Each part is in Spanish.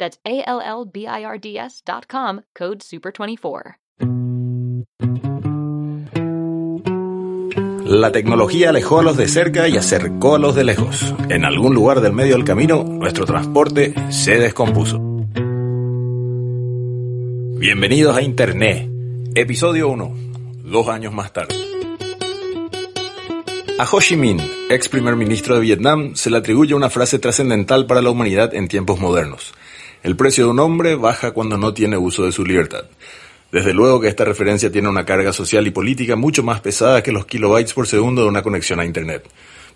That's com, code SUPER24. La tecnología alejó a los de cerca y acercó a los de lejos. En algún lugar del medio del camino, nuestro transporte se descompuso. Bienvenidos a Internet, episodio 1, dos años más tarde. A Ho Chi Minh, ex primer ministro de Vietnam, se le atribuye una frase trascendental para la humanidad en tiempos modernos. El precio de un hombre baja cuando no tiene uso de su libertad. Desde luego que esta referencia tiene una carga social y política mucho más pesada que los kilobytes por segundo de una conexión a Internet.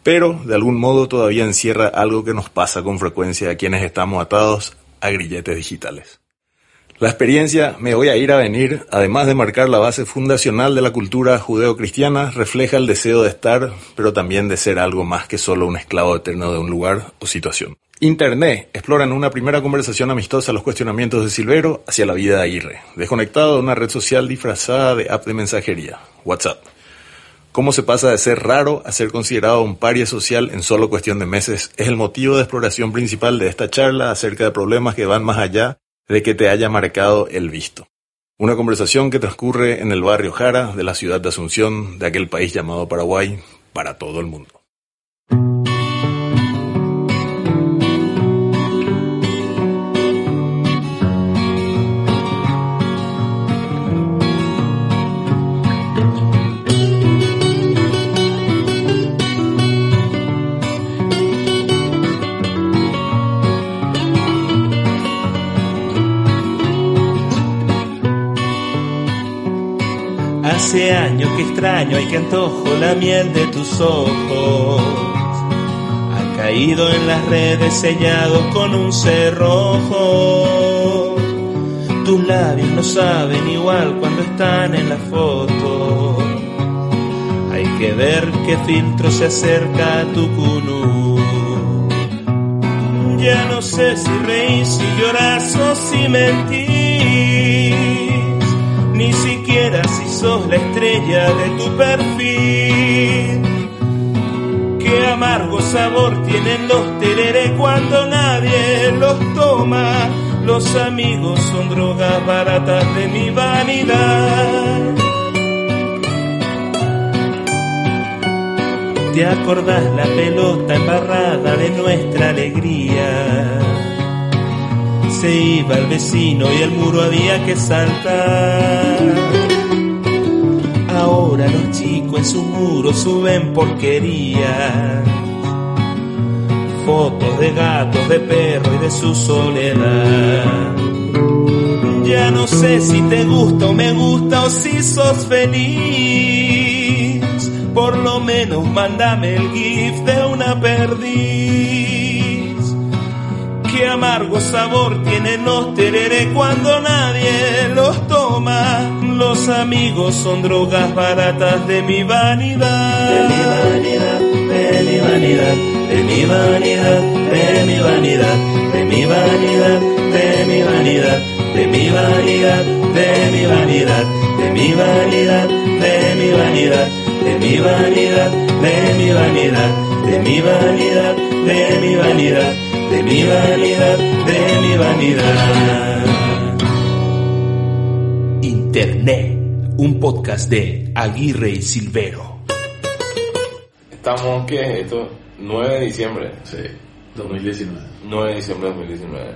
Pero, de algún modo, todavía encierra algo que nos pasa con frecuencia a quienes estamos atados a grilletes digitales. La experiencia Me voy a ir a venir, además de marcar la base fundacional de la cultura judeo-cristiana, refleja el deseo de estar, pero también de ser algo más que solo un esclavo eterno de un lugar o situación. Internet explora en una primera conversación amistosa los cuestionamientos de Silvero hacia la vida de Aguirre, desconectado de una red social disfrazada de app de mensajería, WhatsApp. Cómo se pasa de ser raro a ser considerado un paria social en solo cuestión de meses es el motivo de exploración principal de esta charla acerca de problemas que van más allá de que te haya marcado el visto. Una conversación que transcurre en el barrio Jara de la ciudad de Asunción, de aquel país llamado Paraguay, para todo el mundo. Hace que extraño y que antojo la miel de tus ojos. Ha caído en las redes sellados con un cerrojo. Tus labios no saben igual cuando están en la foto. Hay que ver qué filtro se acerca a tu cunú. Ya no sé si reís, si lloras o si mentís. Ni siquiera si sos la estrella de tu perfil. Qué amargo sabor tienen los tereré cuando nadie los toma. Los amigos son drogas baratas de mi vanidad. ¿Te acordás la pelota embarrada de nuestra alegría? Se iba el vecino y el muro había que saltar. Ahora los chicos en su muro suben porquería. Fotos de gatos, de perro y de su soledad. Ya no sé si te gusta o me gusta o si sos feliz. Por lo menos mándame el gif de una perdiz. Qué amargo sabor tienen los tereré cuando nadie los toma. Los amigos son drogas baratas de mi vanidad. De mi vanidad, de mi vanidad, de mi vanidad, de mi vanidad, de mi vanidad, de mi vanidad, de mi vanidad, de mi vanidad, de mi vanidad, de mi vanidad, de mi vanidad, de mi vanidad, de mi vanidad, de mi vanidad, de mi vanidad, de mi vanidad. Internet, un podcast de Aguirre y Silvero. Estamos, ¿qué es esto? 9 de diciembre. Sí, 2019. 9 de diciembre de 2019.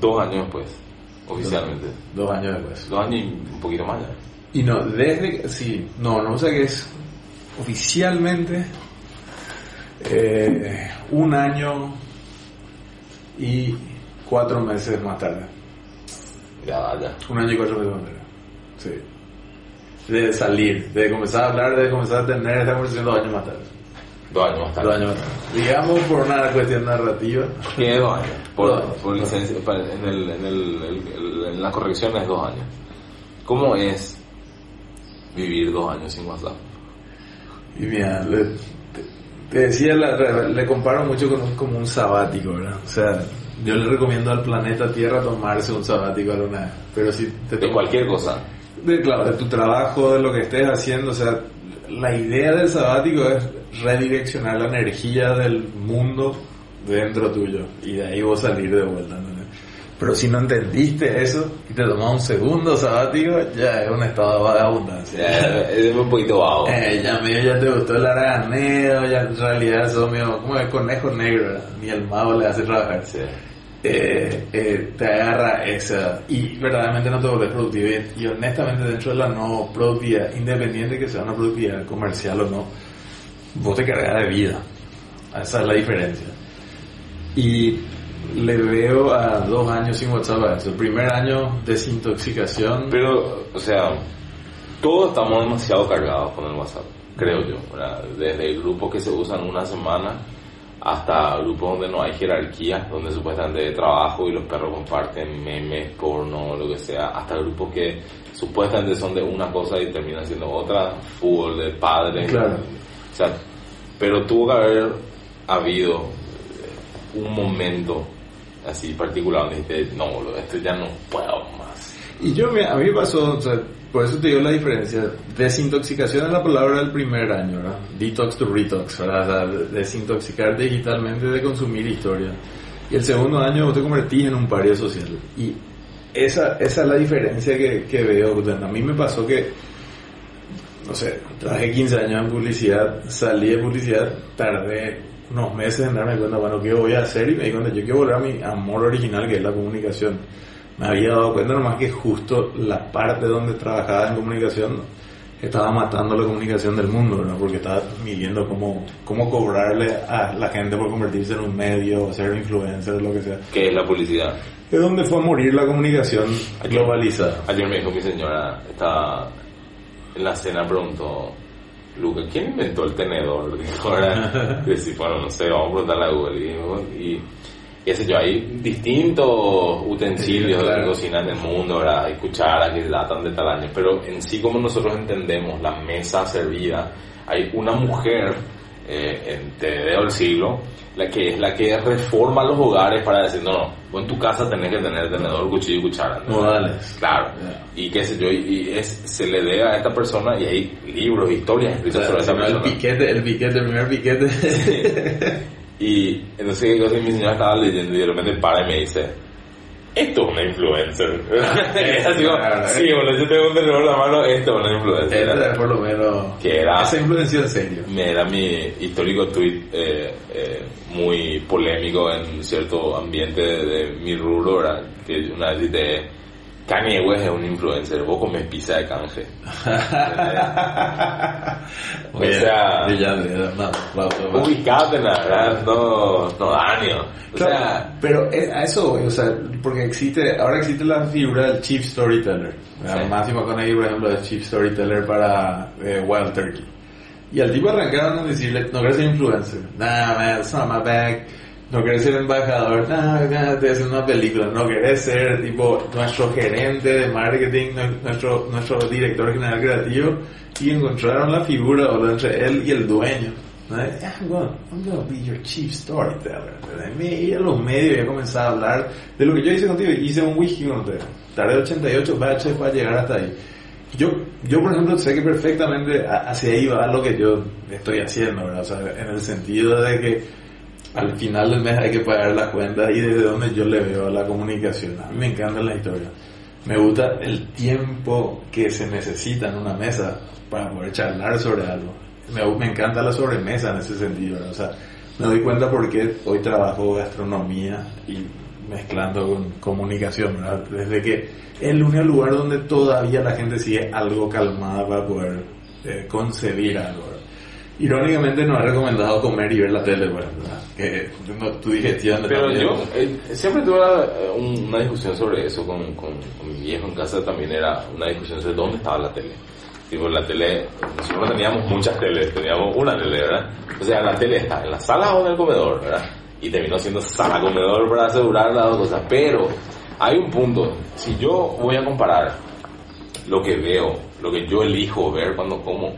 Dos años después. Oficialmente. Dos, dos años después. Dos años y un poquito más ya. Y no, desde, sí, no, no, o sea que es oficialmente eh, un año y cuatro meses más tarde. Ya, ya. Un año y cuatro meses más tarde. Sí. De salir, de comenzar a hablar, de comenzar a tener esta conversación dos años más tarde. Dos años más tarde. Dos años más tarde. Digamos por una cuestión narrativa. ¿Qué dos años? Por, Dos. por licencia, en, el, en, el, el- en la corrección es dos años. ¿Cómo es vivir dos años sin WhatsApp? Y mira, le, te, te decía, la- le comparo mucho con un, como un sabático, ¿verdad? O sea, yo le recomiendo al planeta Tierra tomarse un sabático alguna vez. Pero si te De cualquier cosa. De, claro, de tu trabajo, de lo que estés haciendo, o sea, la idea del sabático es redireccionar la energía del mundo dentro tuyo y de ahí vos salir de vuelta. ¿no? Pero si no entendiste eso y te tomas un segundo sabático, ya es un estado de abundancia. Ya, es un poquito vago. Eh, ya medio ya te gustó el araganeo, ya en realidad sos medio como el conejo negro, ¿verdad? ni el mago le hace trabajar. Sí. Eh, eh, te agarra esa y verdaderamente no te vuelves productivo y, y honestamente dentro de la no productividad, independiente que sea una productividad comercial o no, vos te cargas de vida. Esa es la diferencia. Y le veo a dos años sin WhatsApp a. El primer año, desintoxicación. Pero, o sea, todos estamos demasiado cargados con el WhatsApp, creo yo. ¿verdad? Desde grupos que se usan una semana hasta grupos donde no hay jerarquía, donde supuestamente de trabajo y los perros comparten memes, porno, lo que sea, hasta grupos que supuestamente son de una cosa y terminan siendo otra, fútbol de padres. Claro. O sea, pero tuvo que haber habido eh, un momento así particular donde dijiste, no, boludo, esto ya no puedo más. Y yo, mira, a mí me pasó, o sea, por eso te digo la diferencia. Desintoxicación es la palabra del primer año, ¿verdad? Detox to retox, ¿verdad? Desintoxicar digitalmente de consumir historia. Y el segundo año vos te convertís en un paria social. Y esa, es la diferencia que, veo. A mí me pasó que, no sé, trabajé 15 años en publicidad, salí de publicidad, tardé unos meses en darme cuenta, bueno, ¿qué voy a hacer? Y me di cuenta, yo quiero volver a mi amor original, que es la comunicación. Me había dado cuenta nomás que justo la parte donde trabajaba en comunicación estaba matando la comunicación del mundo, ¿no? Porque estaba midiendo cómo, cómo cobrarle a la gente por convertirse en un medio, ser influencer, lo que sea. ¿Qué es la publicidad? Es donde fue a morir la comunicación globalizada. Ayer me dijo mi señora, estaba en la cena, preguntó, Luca, ¿quién inventó el tenedor? Dijo, decía, bueno, no sé, vamos a preguntarle a Google. Y, y qué sé yo, hay distintos utensilios Sí, claro. de cocina en el mundo, ¿verdad? Hay cucharas que datan de tal año, pero en sí como nosotros entendemos la mesa servida, hay una mujer eh, en te veo el siglo, la que es la que reforma los hogares para decir, no, no, vos en tu casa tenés que tener tenedor, cuchillo y cuchara. ¿no? Modales. Claro. Y qué sé yo, y, es, se le debe a esta persona y hay libros, historias O escritas sea, sobre esa el persona. piquete, el piquete, el primer piquete. Y entonces yo mi señora estaba leyendo y de repente para y me dice, esto es una influencer. es así como, Claro, sí, bueno, yo tengo un tenedor en la mano, esto es una influencer. Es por lo menos. Que era- Esa influenció en serio. Me era mi histórico tweet eh, eh, muy polémico en cierto ambiente de, de mi rubro, ¿verdad? Que una vez Kanye West es un influencer, vos comes pizza de canje. O sea- me no, verdad, no, no daño. O Claro, sea, pero a eso voy, o sea, porque existe, ahora existe la figura del Chief Storyteller. Sí. Máximo McConaughey, por ejemplo, es Chief Storyteller para eh, Wild Turkey. Y al tipo arrancaron a decirle, no querés ser influencer, nah, man, it's not my bag. No querés ser embajador, nah, te hacer una película. No querés ser, tipo, nuestro gerente de marketing, nu- nuestro, nuestro director general creativo. Y encontraron la figura, o entre él y el dueño. Ah, I'm gonna, I'm gonna be your chief storyteller. ¿verdad? Me iba a los medios y a comenzar a hablar de lo que yo hice contigo. Hice un whisky con ustedes. Tardé 88 baches para llegar hasta ahí. Yo, yo por ejemplo, sé que perfectamente hacia ahí va lo que yo estoy haciendo, ¿verdad? O sea, en el sentido de que al final del mes hay que pagar las cuentas y desde donde yo le veo la comunicación. A mí me encantan las historias. Me gusta el tiempo que se necesita en una mesa para poder charlar sobre algo. Me, me encanta la sobremesa en ese sentido, ¿verdad? O sea, me doy cuenta porque hoy trabajo gastronomía y mezclando con comunicación, ¿verdad? Desde que es el único lugar donde todavía la gente sigue algo calmada para poder eh, concebir algo. Irónicamente no ha recomendado comer y ver la tele, ¿verdad? Que no, tu digestión... Pero yo eh, siempre tuve eh, un- una discusión sobre eso con, con, con mi viejo en casa también era una discusión sobre dónde estaba la tele. Tipo, la tele, nosotros no teníamos muchas teles, teníamos una tele, ¿verdad? O sea, la tele está en la sala o en el comedor, ¿verdad? Y terminó siendo sala comedor para asegurar las dos cosas. Pero hay un punto, si yo voy a comparar lo que veo, lo que yo elijo ver cuando como,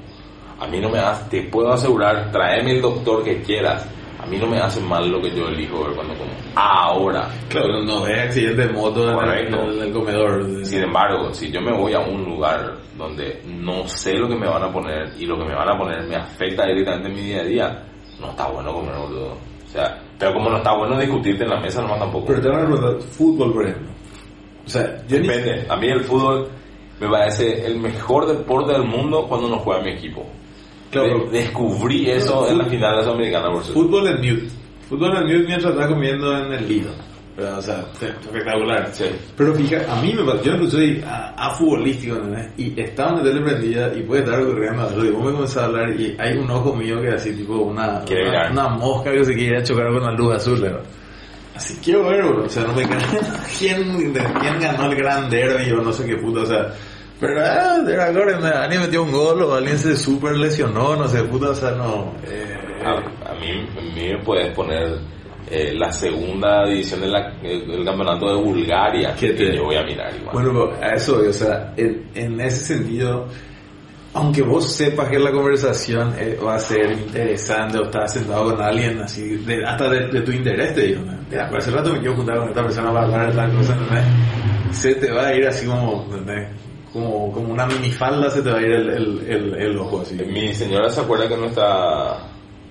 a mí no me hace, te puedo asegurar, tráeme el doctor que quieras, a mí no me hace mal lo que yo elijo ver cuando como. Ahora, Claro, no ves accidente de moto en el, el comedor. sin embargo, si yo me voy a un lugar donde no sé lo que me van a poner y lo que me van a poner me afecta directamente en mi día a día, no está bueno comer, boludo. O sea, pero como no está bueno discutirte en la mesa, nomás tampoco. Pero te van a preguntar, fútbol, por ejemplo. O sea, yo ni- Depende. A mí el fútbol me parece el mejor deporte del mundo cuando no juega mi equipo. Claro. De- descubrí eso en la final de la Sudamericana, por cierto. Fútbol en mute. Fútbol en mute mientras estás comiendo en el Lido. Pero, O sea, espectacular. Sí. Pero fija, a mí me pasa, yo no soy a, a futbolístico, ¿entendés? Y estaba en la tele prendida y puede estar ocurriendo algo. Y vos me comenzás a hablar y hay un ojo mío que así, tipo una, una, una mosca que se quiere chocar con la luz azul, ¿verdad? Así quiero ver, bro. O sea, no me quién, quién ganó el gran derby o no sé qué puta, o sea. Pero, ah, de ahora alguien metió un gol o alguien se super lesionó, no sé, puta, o sea, no. Eh, A, a mí, a mí me puedes poner eh, la segunda división de eh, del campeonato de Bulgaria, ¿Qué que te- yo voy a mirar igual. Bueno, pero a eso, o sea, en, en ese sentido, aunque vos sepas que la conversación eh, va a ser interesante o estás sentado con alguien así, de- hasta de, de tu interés, te digo, ¿no? pues hace rato me quiero juntar con esta persona para hablar de tal cosa, ¿entendés? Se te va a ir así como, ¿entendés? Como, como una minifalda se te va a ir el, el, el, el ojo así. Mi señora se acuerda que nuestra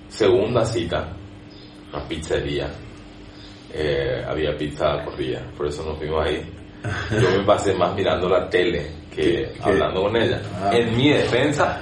segunda cita, una pizzería, eh, había pizza corrida, por eso nos fuimos ahí. Yo me pasé más mirando la tele que ¿Qué- hablando con ella. Ah. En mi defensa,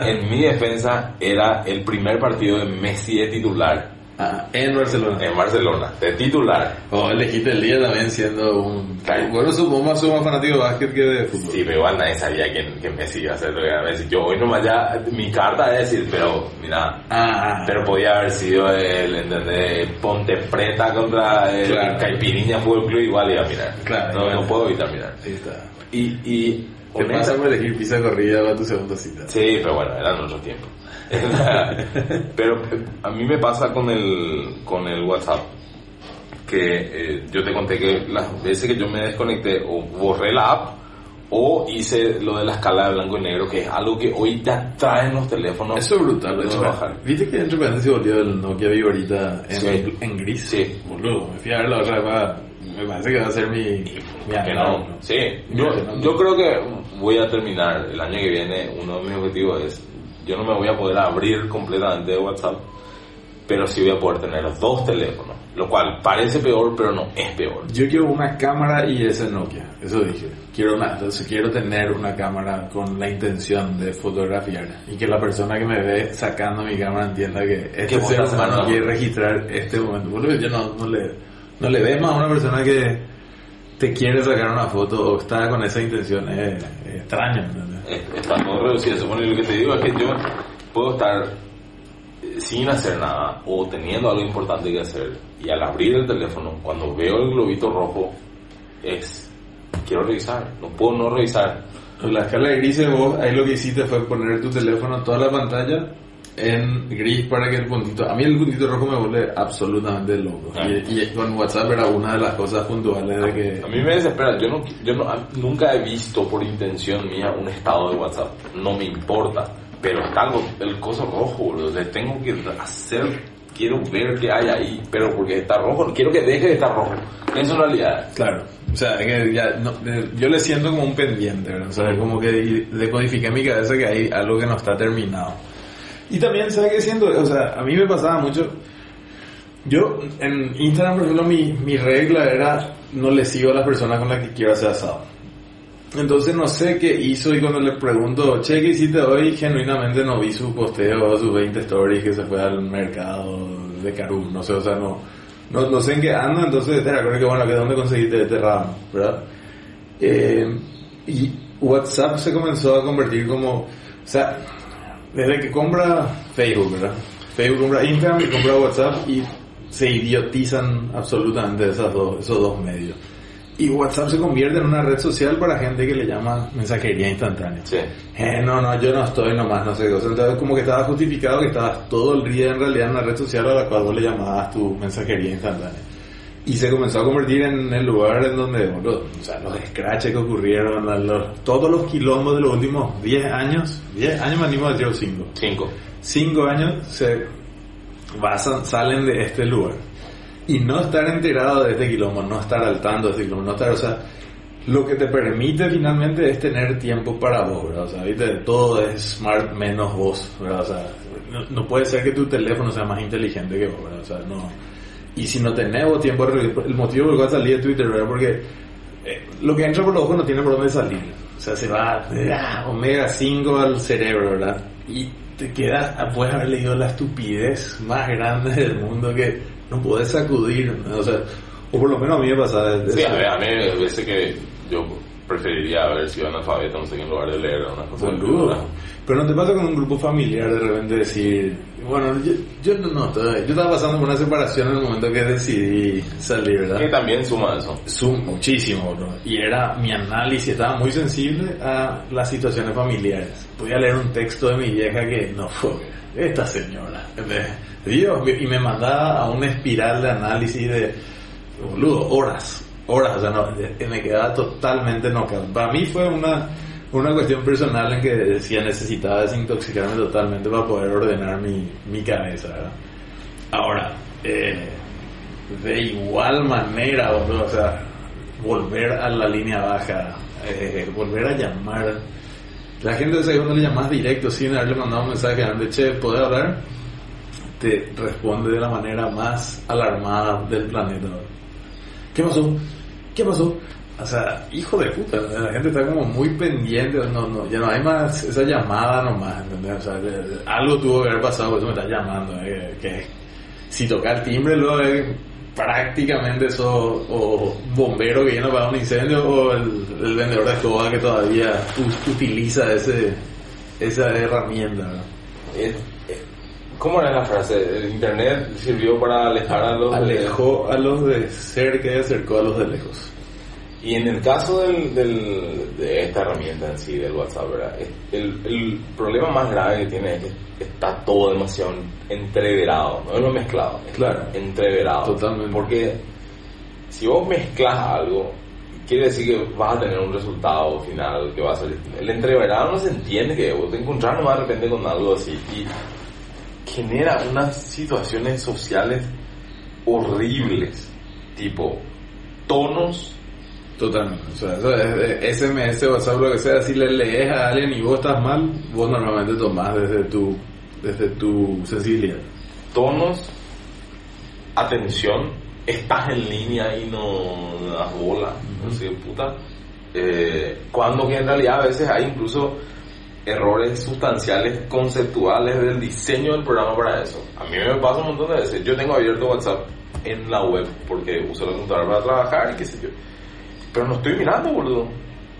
en mi defensa era el primer partido de Messi de titular Ah, en Barcelona. en Barcelona, de titular. O elegiste el día también siendo un... Bueno, somos más, más fanáticos de básquet que de fútbol. Sí, pero igual nadie sabía que, que Messi iba a ser lo que era Messi. Yo hoy nomás ya, mi carta es decir, pero mira, Ah, Pero podía haber sido el, ¿entendés? Ponte Preta contra el Claro. Caipirinha Fútbol Club, igual iba a mirar. Claro, no, claro. no puedo evitar mirar. ahí está. Y, y ¿Qué honesta- pasa por elegir pizza corrida para tu segunda cita? Sí, pero bueno, eran otros tiempos. pero a mí me pasa con el, con el WhatsApp que eh, yo te conté que las veces que yo me desconecté o borré la app o hice lo de la escala de blanco y negro, que es algo que hoy ya traen los teléfonos. Eso es brutal, de de hecho. bajar. ¿Viste que entre paréntesis volvió el Nokia Vivo ahorita en, Sí. en gris? Sí. Boludo, me fui a ver la otra vez, me parece que va a ser mi... mi que no. Sí, yo, yo creo que voy a terminar el año que viene. Uno de mis objetivos es: yo no me voy a poder abrir completamente de WhatsApp, pero sí voy a poder tener dos teléfonos, lo cual parece peor, pero no es peor. Yo quiero una cámara y ese Nokia, eso dije. Quiero una, entonces quiero tener una cámara con la intención de fotografiar y que la persona que me ve sacando mi cámara entienda que este ser humano quiere registrar este momento. Boludo, yo no, no le, no le ves más a una persona que te quiere sacar una foto o está con esa intención, es, es extraño, Está todo reducido. Bueno, lo que te digo es que yo puedo estar eh, sin hacer nada o teniendo algo importante que hacer y al abrir el teléfono, cuando veo el globito rojo, es quiero revisar, no puedo no revisar. En la escala de grises vos ahí lo que hiciste fue poner tu teléfono en toda la pantalla en gris para que el puntito, a mí el puntito rojo me vuelve absolutamente loco. Y, y con WhatsApp era una de las cosas puntuales de que... A mí me desespera, yo, no, yo no- nunca he visto por intención mía un estado de WhatsApp, no me importa, pero está algo, el coso rojo, le tengo que hacer, quiero ver qué hay ahí, pero porque está rojo, quiero que deje de estar rojo, eso es realidad. Claro, o sea, que ya, no, yo le siento como un pendiente, ¿verdad? O sea, como que decodifiqué en mi cabeza que hay algo que no está terminado. Y también, ¿sabes qué siento? O sea, a mí me pasaba mucho... Yo, en Instagram, por ejemplo, mi, mi regla era no le sigo a las personas con las que quiero hacer asado. Entonces no sé qué hizo y cuando le pregunto, che, ¿qué hiciste hoy? Genuinamente no vi su posteo, sus 20 stories que se fue al mercado de Carú, no sé, o sea, no, no, no sé en qué ando, entonces te recuerdo que bueno, que dónde conseguiste este RAM, ¿verdad? Eh, y WhatsApp se comenzó a convertir como, o sea, desde que compra Facebook, ¿verdad? Facebook compra Instagram y compra WhatsApp y se idiotizan absolutamente esas dos, esos dos medios. Y WhatsApp se convierte en una red social para gente que le llama mensajería instantánea. Sí. Eh, no, no, yo no estoy nomás, no sé qué cosa. Entonces, como que estaba justificado que estabas todo el día en realidad en una red social a la cual vos le llamabas tu mensajería instantánea. Y se comenzó a convertir en el lugar en donde, boludo, o sea, los scratches que ocurrieron, los- todos los quilombos de los últimos 10 años, 10 años me animo a decir 5. Cinco. 5 años se basan, salen de este lugar. Y no estar enterado de este quilombo, no estar al tanto de este quilombo, no estar, o sea, lo que te permite finalmente es tener tiempo para vos, ¿verdad? O sea, ¿viste? todo es smart menos vos, ¿verdad? O sea, no, no puede ser que tu teléfono sea más inteligente que vos, ¿verdad? O sea, no. Y si no tenés vos tiempo, el motivo por el cual salí de Twitter, ¿verdad? Porque eh, lo que entra por los ojos no tiene por dónde salir. O sea, se va de ah, omega 5 al cerebro, ¿verdad? Y te quedas, ah, puedes haber leído la estupidez más grande del mundo que no puedes sacudir, ¿no? o sea, o por lo menos a mí me pasa. Sí, a mí, a mí hay veces que yo preferiría haber sido analfabeto, no sé, en lugar de leer una cosa. Boludo. Pero no te pasa con un grupo familiar de repente decir, bueno, yo, yo no, no, todavía- yo estaba pasando por una separación en el momento que decidí salir, ¿verdad? Que también suma eso. Zoom muchísimo, bro. Y era mi análisis, estaba muy sensible a las situaciones familiares. Podía leer un texto de mi vieja que no fue esta señora. Dios, y me mandaba a una espiral de análisis de, boludo, horas, horas, o sea, no, me quedaba totalmente knockout. Para mí fue una, una cuestión personal en que decía necesitaba desintoxicarme totalmente para poder ordenar mi, mi cabeza. Ahora, eh, de igual manera, o sea, volver a la línea baja, eh, volver a llamar. La gente de cuando le llamas directo sin haberle mandado un mensaje antes, che, ¿puedo hablar? Te responde de la manera más alarmada del planeta. ¿Qué pasó? ¿Qué pasó? O sea, hijo de puta, la gente está como muy pendiente, no, no, ya no hay más esa llamada nomás, ¿entendés? O sea, algo tuvo que haber pasado, por eso me estás llamando, eh, que si toca el timbre luego es prácticamente eso, o bombero que viene para un incendio, o el, el vendedor de escoba que todavía utiliza ese, esa herramienta, ¿no? ¿Cómo era la frase? El internet sirvió para alejar a los... Alejó a los de cerca y acercó a los de lejos. Y en el caso del, del- de esta herramienta en sí, del WhatsApp, ¿verdad? El, el problema más grave que tiene es que está todo demasiado entreverado, no es lo mezclado, es Claro. entreverado. Totalmente. Porque si vos mezclas algo, quiere decir que vas a tener un resultado final que va a ser... El entreverado no se entiende que vos te encontrás nomás de repente con algo así y genera unas situaciones sociales horribles, tipo tonos Totalmente. O sea, eso es, SMS, WhatsApp, lo que sea, si le lees a alguien y vos estás mal, vos normalmente tomás desde tu, desde tu sensibilidad. tonos, atención, estás en línea y no das bola, no sé, puta. Eh, cuando que en realidad a veces hay incluso errores sustanciales conceptuales del diseño del programa para eso. A mí me pasa un montón de veces. Yo tengo abierto WhatsApp en la web porque uso la computadora para trabajar y qué sé yo. Pero no estoy mirando, boludo.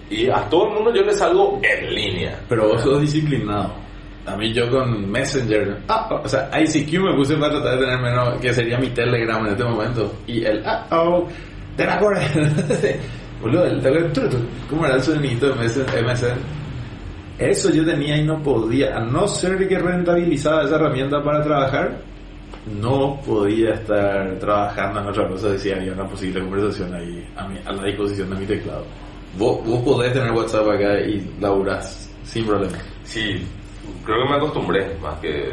Y a todo el mundo yo le salgo en línea. Pero vos sos disciplinado. A mí yo con Messenger, ah, o sea, ICQ me puse para tratar de tener menos, que sería mi Telegram en este momento. Y el, ah, oh, te la. Boludo, el Telegram, ¿cómo era el sonidito de? MSN? Eso yo tenía y no podía, a no ser que rentabilizaba esa herramienta para trabajar, no podía estar trabajando en otra cosa, decía había una posible conversación ahí a, mi- a la disposición de mi teclado. Vos, vos podés tener WhatsApp acá y laburás sin problema. Sí, creo que me acostumbré más que eh,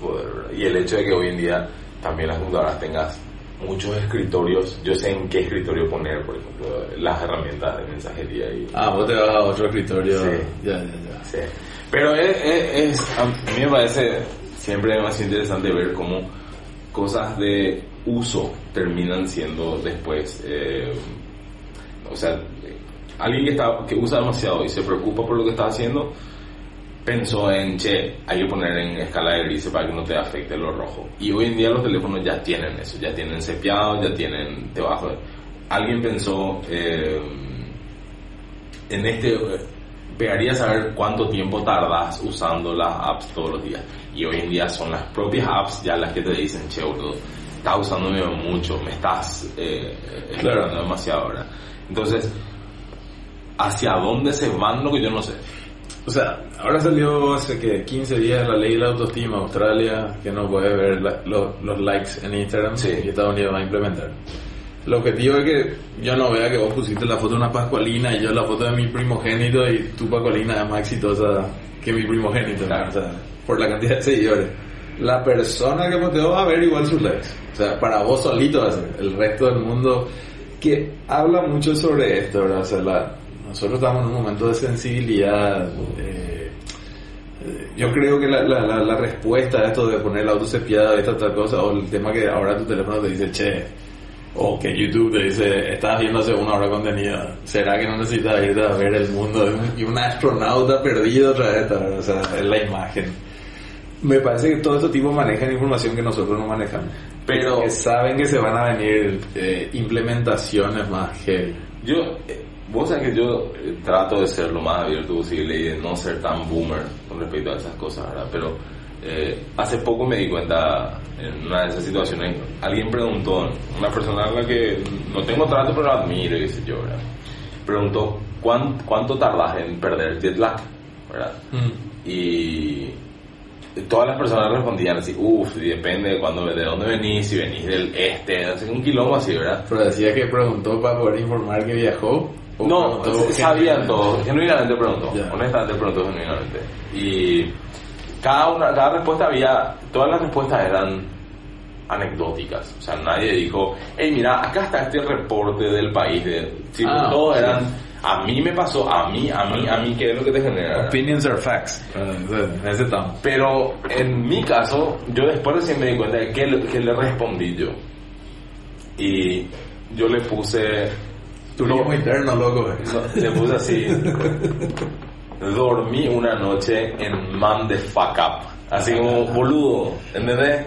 poder. Y el hecho de que hoy en día también las computadoras tengas muchos escritorios, yo sé en qué escritorio poner, por ejemplo, las herramientas de mensajería y... Ah, vos te vas a otro escritorio. Sí. Ya, ya, ya. Sí. Pero es, es- es- a mí me parece siempre más interesante ver cómo cosas de uso terminan siendo después, eh, o sea, alguien que, está, que usa demasiado y se preocupa por lo que está haciendo, pensó en, che, hay que poner en escala de grises para que no te afecte lo rojo. Y hoy en día los teléfonos ya tienen eso, ya tienen cepiado, ya tienen debajo. Alguien pensó eh, en este, pegaría saber cuánto tiempo tardas usando las apps todos los días. Y hoy en día son las propias apps ya las que te dicen, che, boludo, estás usándome mucho, me estás eh, explorando demasiado ahora. Entonces, ¿hacia dónde se van lo que yo no sé? O sea, ahora salió hace que 15 días la ley de la autoestima Australia, que no puede ver la- lo- los likes en Instagram Sí. y Estados Unidos va a implementar. El objetivo es que yo no vea que vos pusiste la foto de una pascualina y yo la foto de mi primogénito y tu pascualina es más exitosa que mi primogénito, Claro. o sea, por la cantidad de seguidores. La persona que posteó va a ver igual sus likes. O sea, para vos solito. El resto del mundo que habla mucho sobre esto, ¿verdad? O sea, nosotros estamos en un momento de sensibilidad. eh, eh, yo creo que la, la, la, respuesta a esto de poner la autocepiada, esta otra cosa, o el tema que ahora tu teléfono te dice, che, o que YouTube te dice, estás viendo hace una hora contenido, ¿será que no necesitas irte a ver el mundo? Y un astronauta perdido otra vez, o sea, es la imagen. Me parece que todo este tipo manejan información que nosotros no manejamos. Pero- que saben que se van a venir eh, implementaciones más heavy. Yo, eh, vos sabés que yo eh, trato de ser lo más abierto posible y de no ser tan boomer con respecto a esas cosas, ¿verdad? Pero eh, hace poco me di cuenta en una de esas situaciones, alguien preguntó, una persona a la que no tengo trato pero admiro y qué sé yo, ¿verdad? Preguntó, ¿cuán- ¿cuánto tardas en perder jet lag? ¿verdad? Y todas las personas respondían así, uff, depende de, cuándo, de dónde venís, si venís del este, así, un quilombo así, ¿verdad? Pero decía que preguntó para poder informar que viajó. o No, sabían que- todo, genuinamente preguntó, honestamente preguntó genuinamente. Y cada una, cada respuesta había, todas las respuestas eran anecdóticas, o sea, nadie dijo, hey, mira, acá está este reporte del país, de, sí, Ah, todos sí. A mí me pasó, a mí, a mí, a mí, ¿qué es lo que te genera? Opinions are facts. En ese estamos. Pero en mi caso, yo después recién me di cuenta de que, le- que le respondí yo. Y yo le puse... Turismo interno, loco. eh. No, le puse así. Dormí una noche en man de fuck up. Así como boludo, ¿entendés?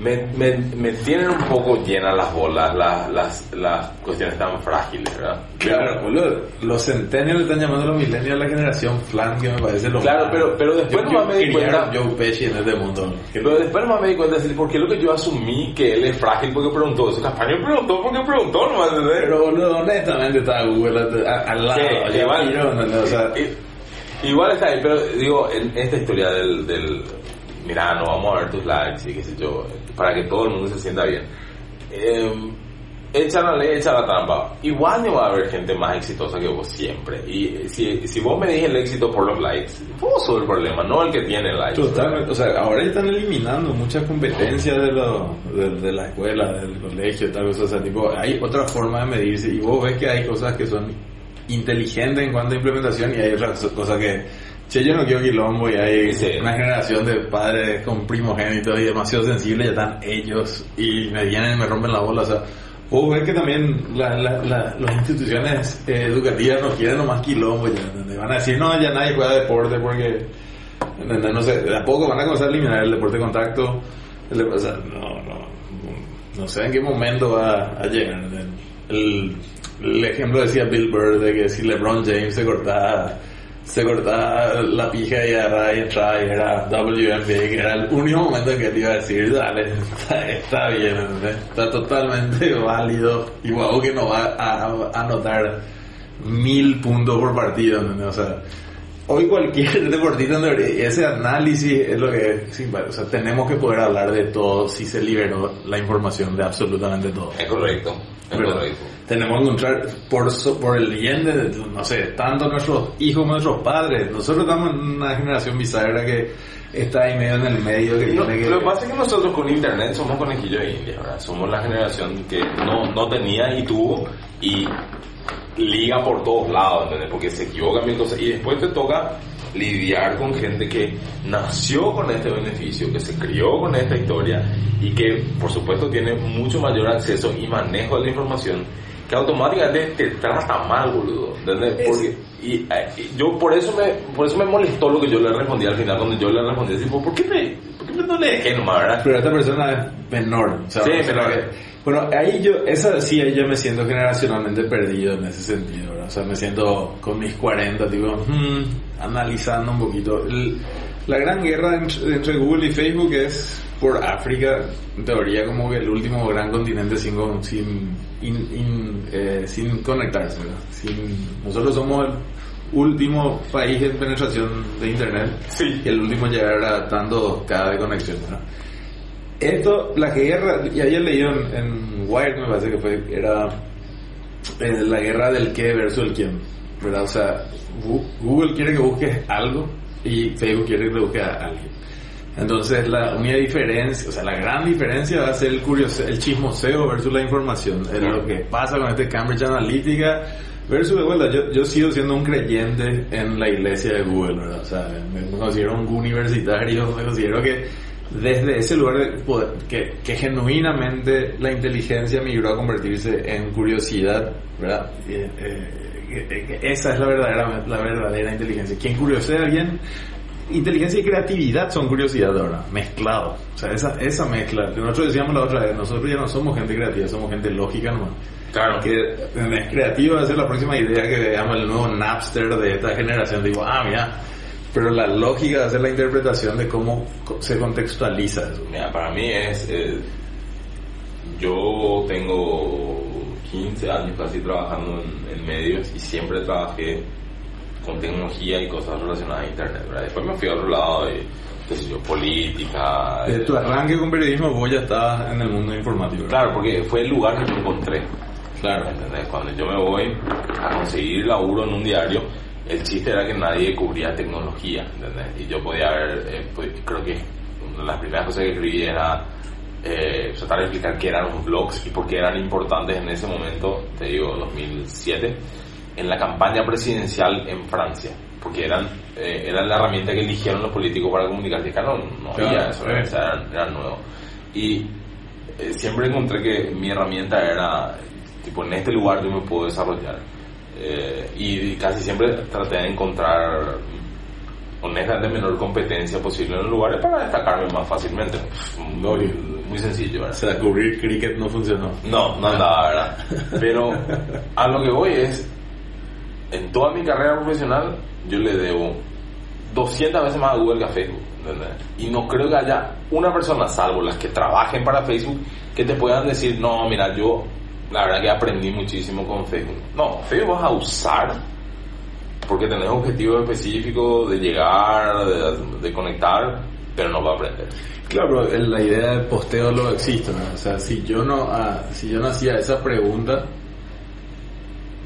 Me, me, me tienen un poco llenas las bolas, las, las, las cuestiones tan frágiles, ¿verdad? Claro, boludo. Los centennials le están llamando a los millennials la generación flan, que me parece lo Claro, más. pero- pero después Yo- nomás yo me di cuenta- Joe Pesci en este mundo. Pero después nomás me di cuenta de decir, ¿por qué lo que yo asumí que él es frágil porque preguntó eso? No preguntó porque preguntó nomás, ¿entendés? Pero boludo, honestamente está Google al, lado. Sí, igual, igual está ahí, pero digo, en esta historia del, del, mira, no vamos a ver tus likes y qué sé yo, para que todo el mundo se sienta bien. Eh, echa la ley, echa la trampa. Igual no va a haber gente más exitosa que vos siempre. Y si, si vos me dije el éxito por los likes, vos sos el problema, no el que tiene likes. Totalmente, o sea, ahora están eliminando muchas competencias de, de, de la escuela, del colegio, tal cosa, o sea, tipo, hay otra forma de medirse y vos ves que hay cosas que son inteligentes en cuanto a implementación y hay otras cosas que, che, yo no quiero quilombo y hay Sí. una generación de padres con primogénitos y demasiado sensibles, ya están ellos y me vienen y me rompen la bola, o sea, vos ves que también la- la- la- las instituciones educativas no quieren nomás quilombo, ya, ¿entendés? van a decir, no, ya nadie juega deporte porque ¿Entendés? No sé, de a poco van a comenzar a eliminar el deporte de contacto. El de- o sea, no, no, no sé en qué momento va a llegar. El, el ejemplo decía Bill Burr de que si LeBron James se cortaba, se cortaba la pija y agarraba y entraba y era WNBA, que era el único momento en que te iba a decir, dale, está, está bien, está totalmente válido y guau que no va a, anotar mil puntos por partido, ¿entendés? O sea, hoy cualquier deportista ese análisis es lo que es, sí, o sea, tenemos que poder hablar de todo si se liberó la información de absolutamente todo. Es correcto, correcto. Tenemos que encontrar por, por el bien de, no sé, tanto nuestros hijos como nuestros padres. Nosotros estamos en una generación bizarra que está ahí medio en el medio, que No, tiene que... Lo que pasa es que nosotros con internet somos conejillos de India, ¿verdad? Somos la generación que no, no tenía y tuvo y liga por todos lados, ¿entendés? Porque se equivocan cosas y después te toca lidiar con gente que nació con este beneficio, que se crió con esta historia y que por supuesto tiene mucho mayor acceso y manejo de la información que automáticamente te trata mal, boludo. ¿Entendés? Porque, y, eh, y yo por eso me por eso me molestó lo que yo le respondí al final cuando yo le respondí así, ¿por qué me, por qué me no le dejé nomás, verdad? Pero esta persona es menor. O sea, Sí, menor. que- bueno, ahí yo, esa sí, ahí yo me siento generacionalmente perdido en ese sentido, ¿verdad? O sea, me siento con mis 40, digo, hmm, analizando un poquito. El- la gran guerra entre, Google y Facebook es por África, en teoría como que el último gran continente sin, sin, in- in- eh, sin conectarse, nosotros somos el último país en penetración de Internet Sí. y el último en llegar a tanto cada de conexión. Esto, la guerra, y había leído en, en Wired, me parece que fue, era eh, la guerra del qué versus el quién, ¿verdad? O sea, Google quiere que busques algo y Facebook quiere busques a alguien. Entonces, la única diferencia, o sea, la gran diferencia va a ser el, curioso, el chismoseo versus la información. Es lo que pasa con este Cambridge Analytica versus, de vuelta, yo, yo sigo siendo un creyente en la iglesia de Google, ¿verdad? O sea, me considero un universitario, me considero que desde ese lugar de poder- que, que genuinamente la inteligencia migró a convertirse en curiosidad, ¿verdad? Eh, eh, esa es la verdadera, la verdadera inteligencia. Quien curiosea bien, inteligencia y creatividad son curiosidad ahora, mezclado. O sea, esa, esa mezcla, nosotros decíamos la otra vez, nosotros ya no somos gente creativa, somos gente lógica nomás. Claro. Que es creativo va a ser la próxima idea que veamos el nuevo Napster de esta generación. Digo, ah, mira, pero la lógica va a ser la interpretación de cómo se contextualiza eso. Mira, para mí es. eh, yo tengo 15 años casi trabajando en, en medios y siempre trabajé con tecnología y cosas relacionadas a Internet, ¿verdad? Después me fui a otro lado de, yo, política. Desde eh, tu arranque con periodismo, vos ya estabas en el mundo informático. ¿verdad? Claro, porque fue el lugar que yo encontré. Claro. ¿entendés? Cuando yo me voy a conseguir laburo en un diario, el chiste era que nadie cubría tecnología, ¿entendés? Y yo podía haber, eh, pues, creo que una de las primeras cosas que escribí era eh, tratar de explicar qué eran los blogs y por qué eran importantes en ese momento, te digo, 2007, en la campaña presidencial en Francia. Porque eran, eh, eran la herramienta que eligieron los políticos para comunicarse. Acá no, no había Claro, eso, sí. o sea, eran, eran nuevos. Y eh, siempre encontré que mi herramienta era, tipo, en este lugar yo me puedo desarrollar. Eh, y casi siempre traté de encontrar honestamente menor competencia posible en los lugares para destacarme más fácilmente. Muy, muy sencillo, O ¿verdad? sea, cubrir cricket no funcionó. No, no andaba, ¿verdad? Pero a lo que voy es, en toda mi carrera profesional, yo le debo 200 veces más a Google que a Facebook. ¿entendés? Y no creo que haya una persona, salvo las que trabajen para Facebook, que te puedan decir, no, mira, yo la verdad que aprendí muchísimo con Facebook. No, Facebook vas a usar porque tenés objetivos específicos de llegar, de, de conectar, pero no va a aprender. Claro, la idea del posteo lo existe, ¿no? O sea, si yo no, ah, si yo no hacía esa pregunta,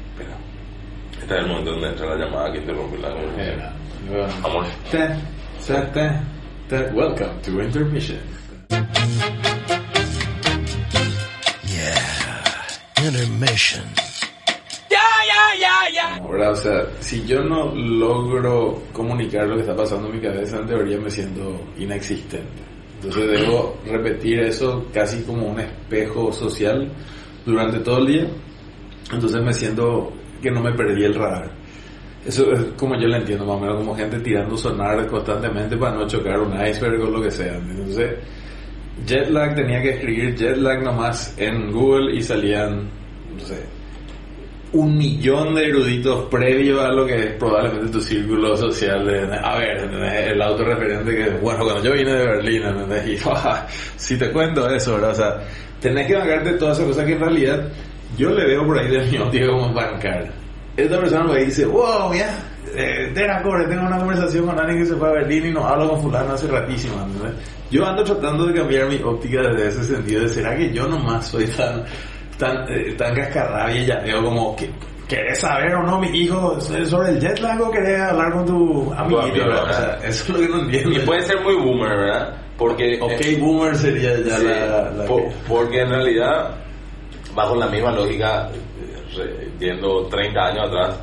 Espera. Este es el momento donde entra la llamada que interrumpe la conversación. bueno, Amor. te, te, te, te, welcome to intermission. Intermission. Ahora, o sea, si yo no logro comunicar lo que está pasando en mi cabeza, en teoría me siento inexistente. Entonces debo repetir eso casi como un espejo social durante todo el día. Entonces me siento que no me perdí el radar. Eso es como yo lo entiendo, más o menos como gente tirando sonar constantemente para no chocar un iceberg o lo que sea. Entonces, Jetlag tenía que escribir Jetlag nomás en Google y salían, no sé, un millón de eruditos previo a lo que es probablemente tu círculo social. De, a ver, el autorreferente que, bueno, cuando yo vine de Berlín, ¿entendés? y ah, si te cuento eso, ¿verdad? O sea, tenés que bancarte todas esas cosas que en realidad yo le veo por ahí de mi óptica como bancar. Esta persona me dice, wow, mira, eh, Tera Core, tengo una conversación con alguien que se fue a Berlín y no hablo con fulano hace ratísimo, ¿entendés? Yo ando tratando de cambiar mi óptica desde ese sentido de, ¿será que yo nomás soy tan tan, eh, tan cascarrabia y ya veo como que ¿Querés saber o no, mi hijo, sobre el jet lag o querés hablar con tu amiguito? eso es lo que no entiendo. Y puede ser muy boomer, ¿verdad? Porque... Ok, boomer sería ya Sí, la, la po- que- porque en realidad, bajo la misma lógica, eh, yendo 30 años atrás,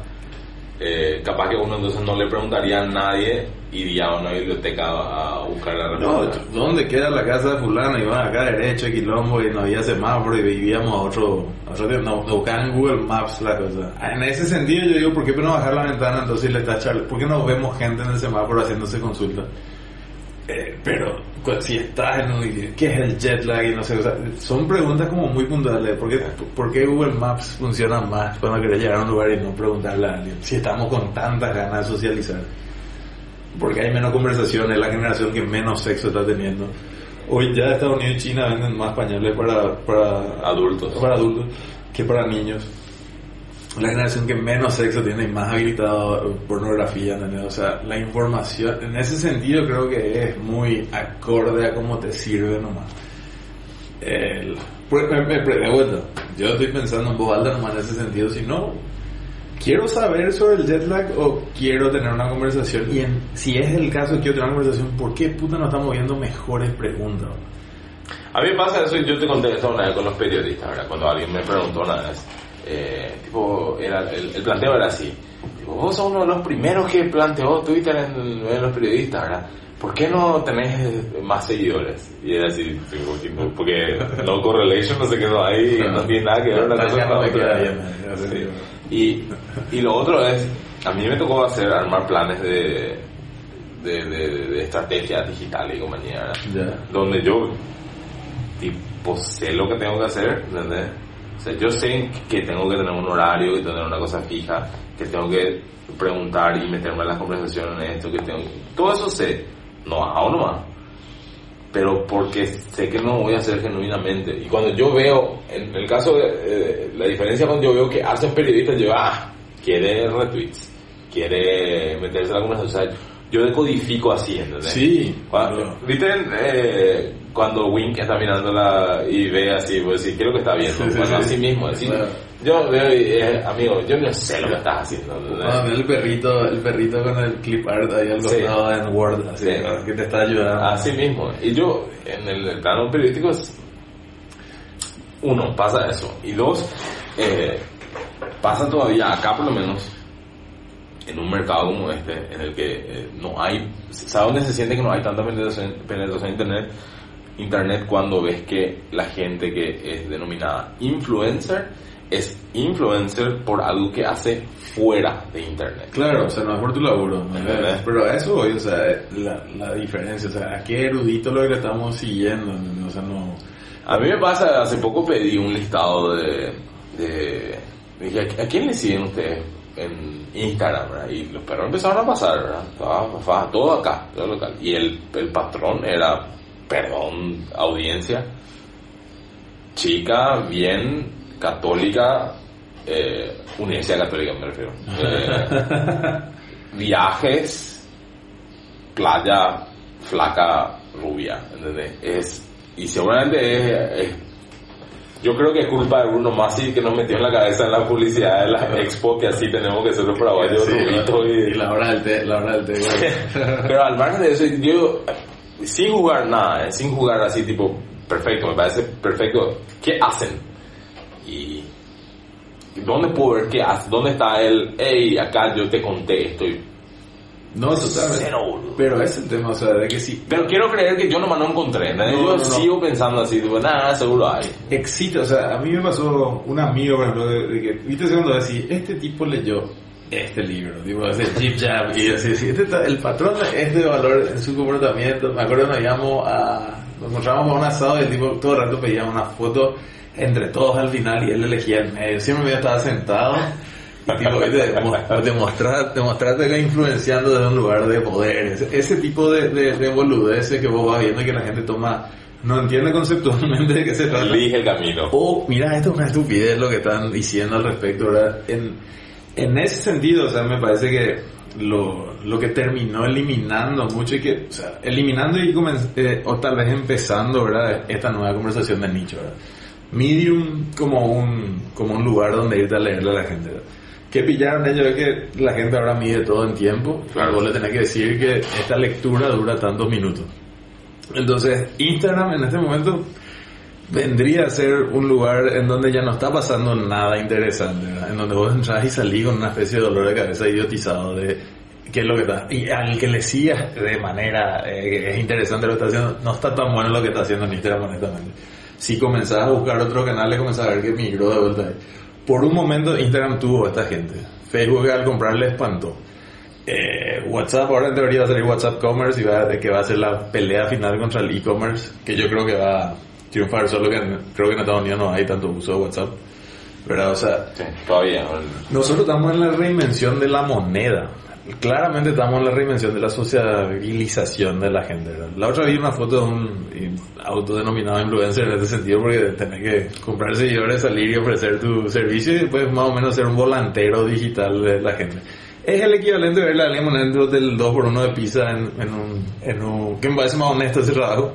eh, capaz que uno entonces no le preguntaría a nadie, iría a una biblioteca a, buscar la No, respuesta. ¿dónde queda la casa de fulano? Iban acá derecho, quilombo, y no había semáforo y vivíamos a otro... A otro no, no buscaban en Google Maps la cosa. Ah, En ese sentido yo digo, ¿por qué no bajar la ventana entonces y le tachar? ¿Por qué no vemos gente en el semáforo haciéndose consulta? Eh, pero cu- si estás en un... ¿Qué es el jet lag? Y no sé, o sea, son preguntas como muy puntuales. ¿Por qué, por qué Google Maps funciona más cuando querés llegar a un lugar y no preguntarle a alguien? Si estamos con tantas ganas de socializar. Porque hay menos conversación, es la generación que menos sexo está teniendo. Hoy ya Estados Unidos y China venden más pañales para, para Adultos. para adultos que para niños. La generación que menos sexo tiene y más habilitado pornografía, ¿entendés? O sea, la información, en ese sentido creo que es muy acorde a cómo te sirve nomás. El, pues, me, me, yo estoy pensando en voz alta nomás en ese sentido, si no, quiero saber sobre el jet lag o quiero tener una conversación y en, si es el caso quiero tener una conversación, ¿por qué puta no estamos viendo mejores preguntas? A mí me pasa eso y yo te conté eso una vez con los periodistas, ¿verdad? Cuando alguien me preguntó una vez, eh, tipo, era, el, el planteo era así, tipo, vos sos uno de los primeros que planteó Twitter en, en los periodistas, ¿verdad? ¿Por qué no tenés más seguidores? Y era así, porque no correlation, no sé qué no hay, no tiene nada que ver una cosa con la otra. Y, y lo otro es, a mí me tocó hacer, armar planes de, de, de, de estrategia digital y compañía, donde yo tipo sé lo que tengo que hacer, ¿entendés? O sea, yo sé que tengo que tener un horario y tener una cosa fija, que tengo que preguntar y meterme en las conversaciones en esto, que tengo... Todo eso sé, no hago nomás. Pero porque sé que no voy a hacer genuinamente. Y cuando yo veo, en el caso de, eh, la diferencia cuando yo veo que hacen periodistas, yo, ah, quiere retweets, quiere meterse en la conversación. O sea, yo decodifico así, ¿entendés? Sí, Cuando. ¿Viste eh, cuando Wink está mirándola y ve así, pues decir, ¿qué es lo que está viendo? Sí, sí, bueno, sí. así mismo, Claro. Yo veo, y, eh, amigo, yo no sé lo que estás haciendo. el perrito, el perrito con el clip art ahí al Sí. en Word, así, Sí. que te está ayudando. Así mismo. Y yo, en el, plano periodístico, es, uno, pasa eso. Y dos, eh, pasa todavía acá por lo menos, en un mercado como este, en el que eh, no hay, ¿sabes dónde se siente que no hay tanta penetración, penetración en internet? Internet cuando ves que la gente que es denominada influencer es influencer por algo que hace fuera de internet. Claro, o sea, no es por tu laburo, pero a eso voy, o sea, la, la diferencia, o sea, a qué erudito lo que estamos siguiendo, o sea, no... A mí me pasa, hace poco pedí un listado de... de dije, ¿a quién le siguen ustedes en Instagram? verdad? Y los perros empezaron a pasar, ¿verdad? Todo acá, todo local. Y el, el patrón era, perdón, audiencia, chica, bien, católica, eh, Universidad Católica me refiero. Eh, viajes, playa, flaca, rubia, ¿entendés? Es, y seguramente es, es- yo creo que es culpa de Bruno Masi que nos metió en la cabeza en la publicidad de la expo que así tenemos que ser los paraguayos Sí, rubitos y, y la hora del té, la hora del té. güey. pero al margen de eso, yo, sin jugar nada, eh, sin jugar así tipo, perfecto, me parece perfecto, ¿qué hacen? Y, ¿y ¿dónde puedo ver qué hacen? ¿Dónde está el, hey, acá yo te conté esto? No, totalmente. Pero es el tema, o sea, de que sí, Pero quiero creer que yo nomás no encontré, ¿entendés? No, yo no, no. sigo pensando así, tipo, nada, seguro hay. Existe, o sea, a mí me pasó un amigo, por ejemplo, de, de que, viste cuando decís, este tipo leyó este libro, tipo, ese Jeep Jab, y así, así, este está- el patrón es de valor en su comportamiento, me acuerdo que nos íbamos a, nos encontrábamos a un asado y el tipo todo el rato pedía una foto entre todos al final y él elegía el medio, siempre me estaba sentado, y tipo, demostrar, demostrarte que influenciando desde un lugar de poder, ese, ese tipo de, de, de boludeces que vos vas viendo que la gente toma, no entiende conceptualmente de qué se trata. Elige el camino. O, mira, esto es una estupidez lo que están diciendo al respecto, ¿verdad? En, en ese sentido, o sea, me parece que lo, lo que terminó eliminando mucho y que, o sea, eliminando y eh, o tal vez empezando, ¿verdad? Esta nueva conversación de nicho, ¿verdad? Medium como un, como un lugar donde irte a leerle a la gente. ¿Qué pillaron ellos? Es que la gente ahora mide todo en tiempo. Claro. Vos le tenés que decir que esta lectura dura tantos minutos. Entonces, Instagram en este momento vendría a ser un lugar en donde ya no está pasando nada interesante, ¿verdad? en donde vos entras y salís con una especie de dolor de cabeza idiotizado de qué es lo que está. Y al que le sigas de manera eh, es interesante lo que está haciendo, no está tan bueno lo que está haciendo en Instagram, honestamente. Si comenzás a buscar otro canal, le comenzás a ver que migró de vuelta ahí. Por un momento Instagram tuvo a esta gente. Facebook al comprar le espantó. Eh, WhatsApp ahora en teoría va a salir WhatsApp Commerce y va, que va a ser la pelea final contra el e-commerce, que yo creo que va a triunfar, solo que en- creo que en Estados Unidos no hay tanto uso de WhatsApp. ¿Verdad? O sea, Sí, todavía. nosotros estamos en la reinvención de la moneda. Claramente estamos en la reinvención de la sociabilización de la gente. ¿verdad? La otra vi una foto de un autodenominado influencer en este sentido porque tenés que comprar seguidores, salir y ofrecer tu servicio y después más o menos ser un volantero digital de la gente. Es el equivalente de ver la dentro del 2x1 de pizza en, en un, en un... que me parece más honesto ese trabajo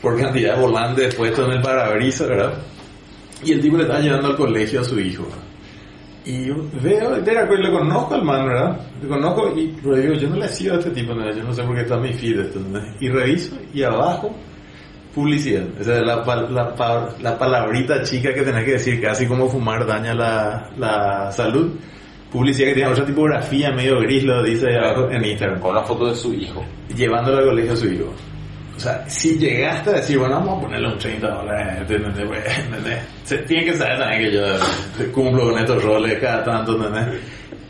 por cantidad de volantes puestos en el parabrisas, ¿verdad? Y el tipo le está llevando al colegio a su hijo. Y yo veo, te recuerdo, le conozco al man, ¿verdad? Le conozco y pero digo, yo no le sigo a este tipo, ¿no? yo no sé por qué está en mi feed esto. Y reviso y abajo, publicidad. Esa es la, la, la palabrita chica que tenés que decir, casi como fumar daña la, la salud. Publicidad que tiene otra tipografía medio gris, lo dice ahí abajo en Instagram Con una foto de su hijo. llevándolo al colegio a su hijo. O sea, si llegaste a decir, bueno, vamos a ponerle un 30 dólares. Se tiene que saber también que yo cumplo con estos roles cada tanto, ¿entendés?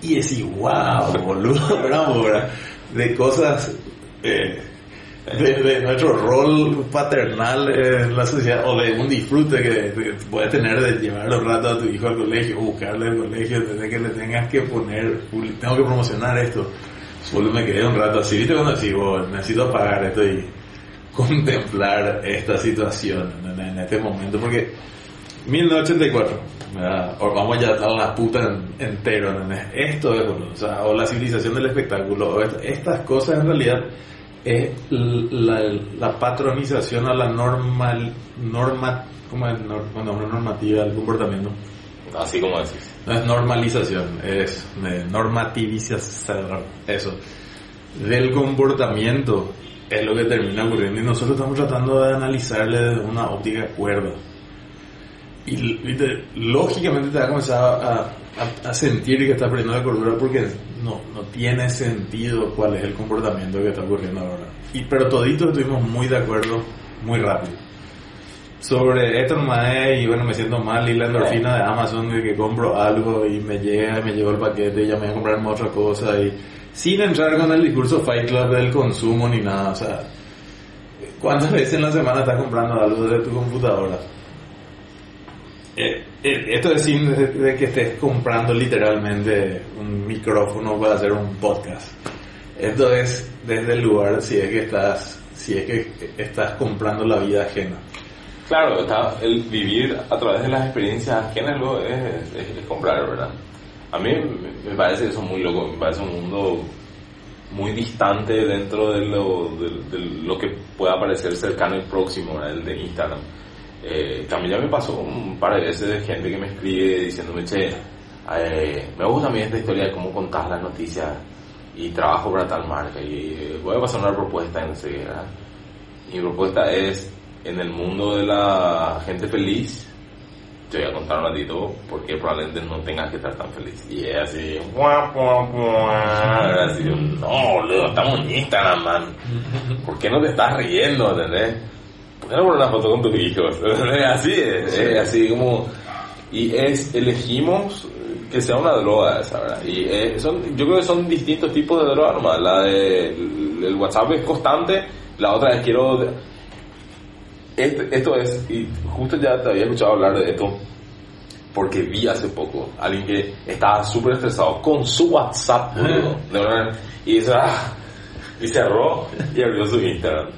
Y decir, wow, boludo, bravo, ¿verdad? De cosas, eh, de, nuestro rol paternal en la sociedad, o de un disfrute que, que puedes tener de llevar los ratos a tu hijo al colegio, buscarle al colegio, ¿entendés? Que le tengas que poner, tengo que promocionar esto. Solo me quedé un rato así, ¿viste? Cuando decís, "Oh, necesito apagar esto y contemplar esta situación en, este momento, porque 1984, ¿verdad? o vamos ya a la puta en- entero, esto es, o, o la civilización del espectáculo, o est- estas cosas en realidad es la, la patronización a la normal, norma, ¿cómo es? Bueno, una normativa del comportamiento. Así como decís. No es normalización, es normativización, eso. Del comportamiento es lo que termina ocurriendo y nosotros estamos tratando de analizarle desde una óptica cuerda. Y ¿viste? lógicamente te va a comenzar a, a- a sentir que está perdiendo la cordura porque no, no tiene sentido cuál es el comportamiento que está ocurriendo ahora. Y, pero toditos estuvimos muy de acuerdo muy rápido sobre esto nomás es, y bueno me siento mal y la endorfina de Amazon de que compro algo y me llega y me llegó el paquete y ya me voy a comprar otra cosa y sin entrar con el discurso Fight Club del consumo ni nada o sea ¿cuántas veces en la semana estás comprando algo desde tu computadora? Eh, eh, esto es sin de que estés comprando literalmente micrófono para hacer un podcast esto es desde el lugar si es que estás si es que estás comprando la vida ajena Claro, está, el vivir a través de las experiencias ajenas luego es, es- es comprar, ¿verdad? A mí me parece eso muy loco, me parece un mundo muy distante dentro de lo, de, de lo que pueda parecer cercano y próximo, ¿verdad? el de Instagram. Eh, mí ya me pasó un par de veces de gente que me escribe diciéndome, che, eh, me gusta a mí esta historia de cómo contás las noticias y trabajo para tal marca y eh, voy a pasar una propuesta en ese, ¿verdad? Mi propuesta es, en el mundo de la gente feliz, te voy a contar un ratito porque probablemente no tengas que estar tan feliz. Y es así, guau, guau, guau. Era así, no, boludo, estamos en Instagram, man. ¿Por qué no te estás riendo, entendés? ¿Por qué no pones una foto con tus hijos? Así es, es así como... Y es, elegimos que sea una droga esa, ¿verdad? Y eh, son, yo creo que son distintos tipos de droga nomás. La de el WhatsApp es constante, la otra es quiero... Este- esto es, y justo ya te había escuchado hablar de esto, porque vi hace poco a alguien que estaba súper estresado con su WhatsApp, de verdad, y dice, ah, y cerró y abrió su Instagram,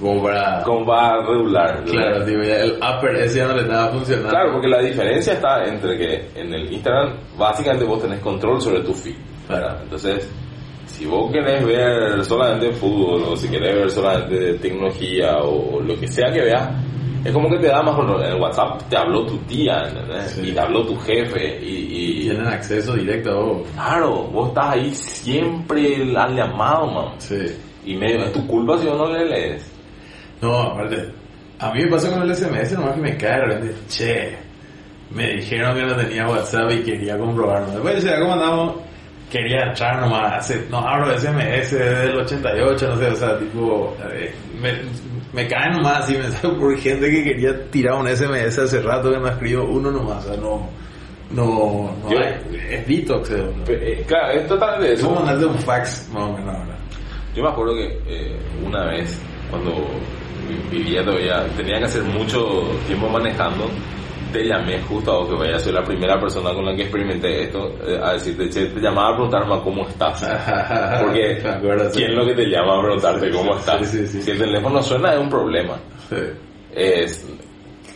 como para como para regular. claro ya el upper ese ya no le estaba funcionando Claro, porque la diferencia está entre que en el Instagram básicamente vos tenés control sobre tu feed. Entonces, si vos querés ver solamente fútbol o si querés ver solamente tecnología o lo que sea que veas, es como que te da más control. En el WhatsApp te habló tu tía. Y te habló tu jefe y... y tienen acceso directo a vos. claro, vos estás ahí siempre al llamado, man. sí Y medio, es tu culpa si vos no le lees. No aparte A mí me pasó con el SMS, nomás que me cae de che, me dijeron que no tenía WhatsApp y quería comprobarlo. Después ya como andamos, quería entrar nomás, hace- no abro SMS desde el 88, no sé, o sea, tipo, me, me cae nomás así, me sale por gente que quería tirar un SMS hace rato que no escribo uno nomás, o sea, no, no, no Yo- hay, es detox, eh, ¿no? Eh, claro, es totalmente Es como eso. mandarte un fax, más o menos, ahora. Yo me acuerdo que eh, una vez, cuando vivía todavía, tenía que hacer mucho tiempo manejando, te llamé justo a vos, que vaya, soy la primera persona con la que experimenté esto, eh, a decirte, che, te llamaba a preguntarme cómo estás. Porque. ¿quién es lo que te llama a preguntarte cómo estás? Sí, sí, sí. Si el teléfono suena es un problema. Es,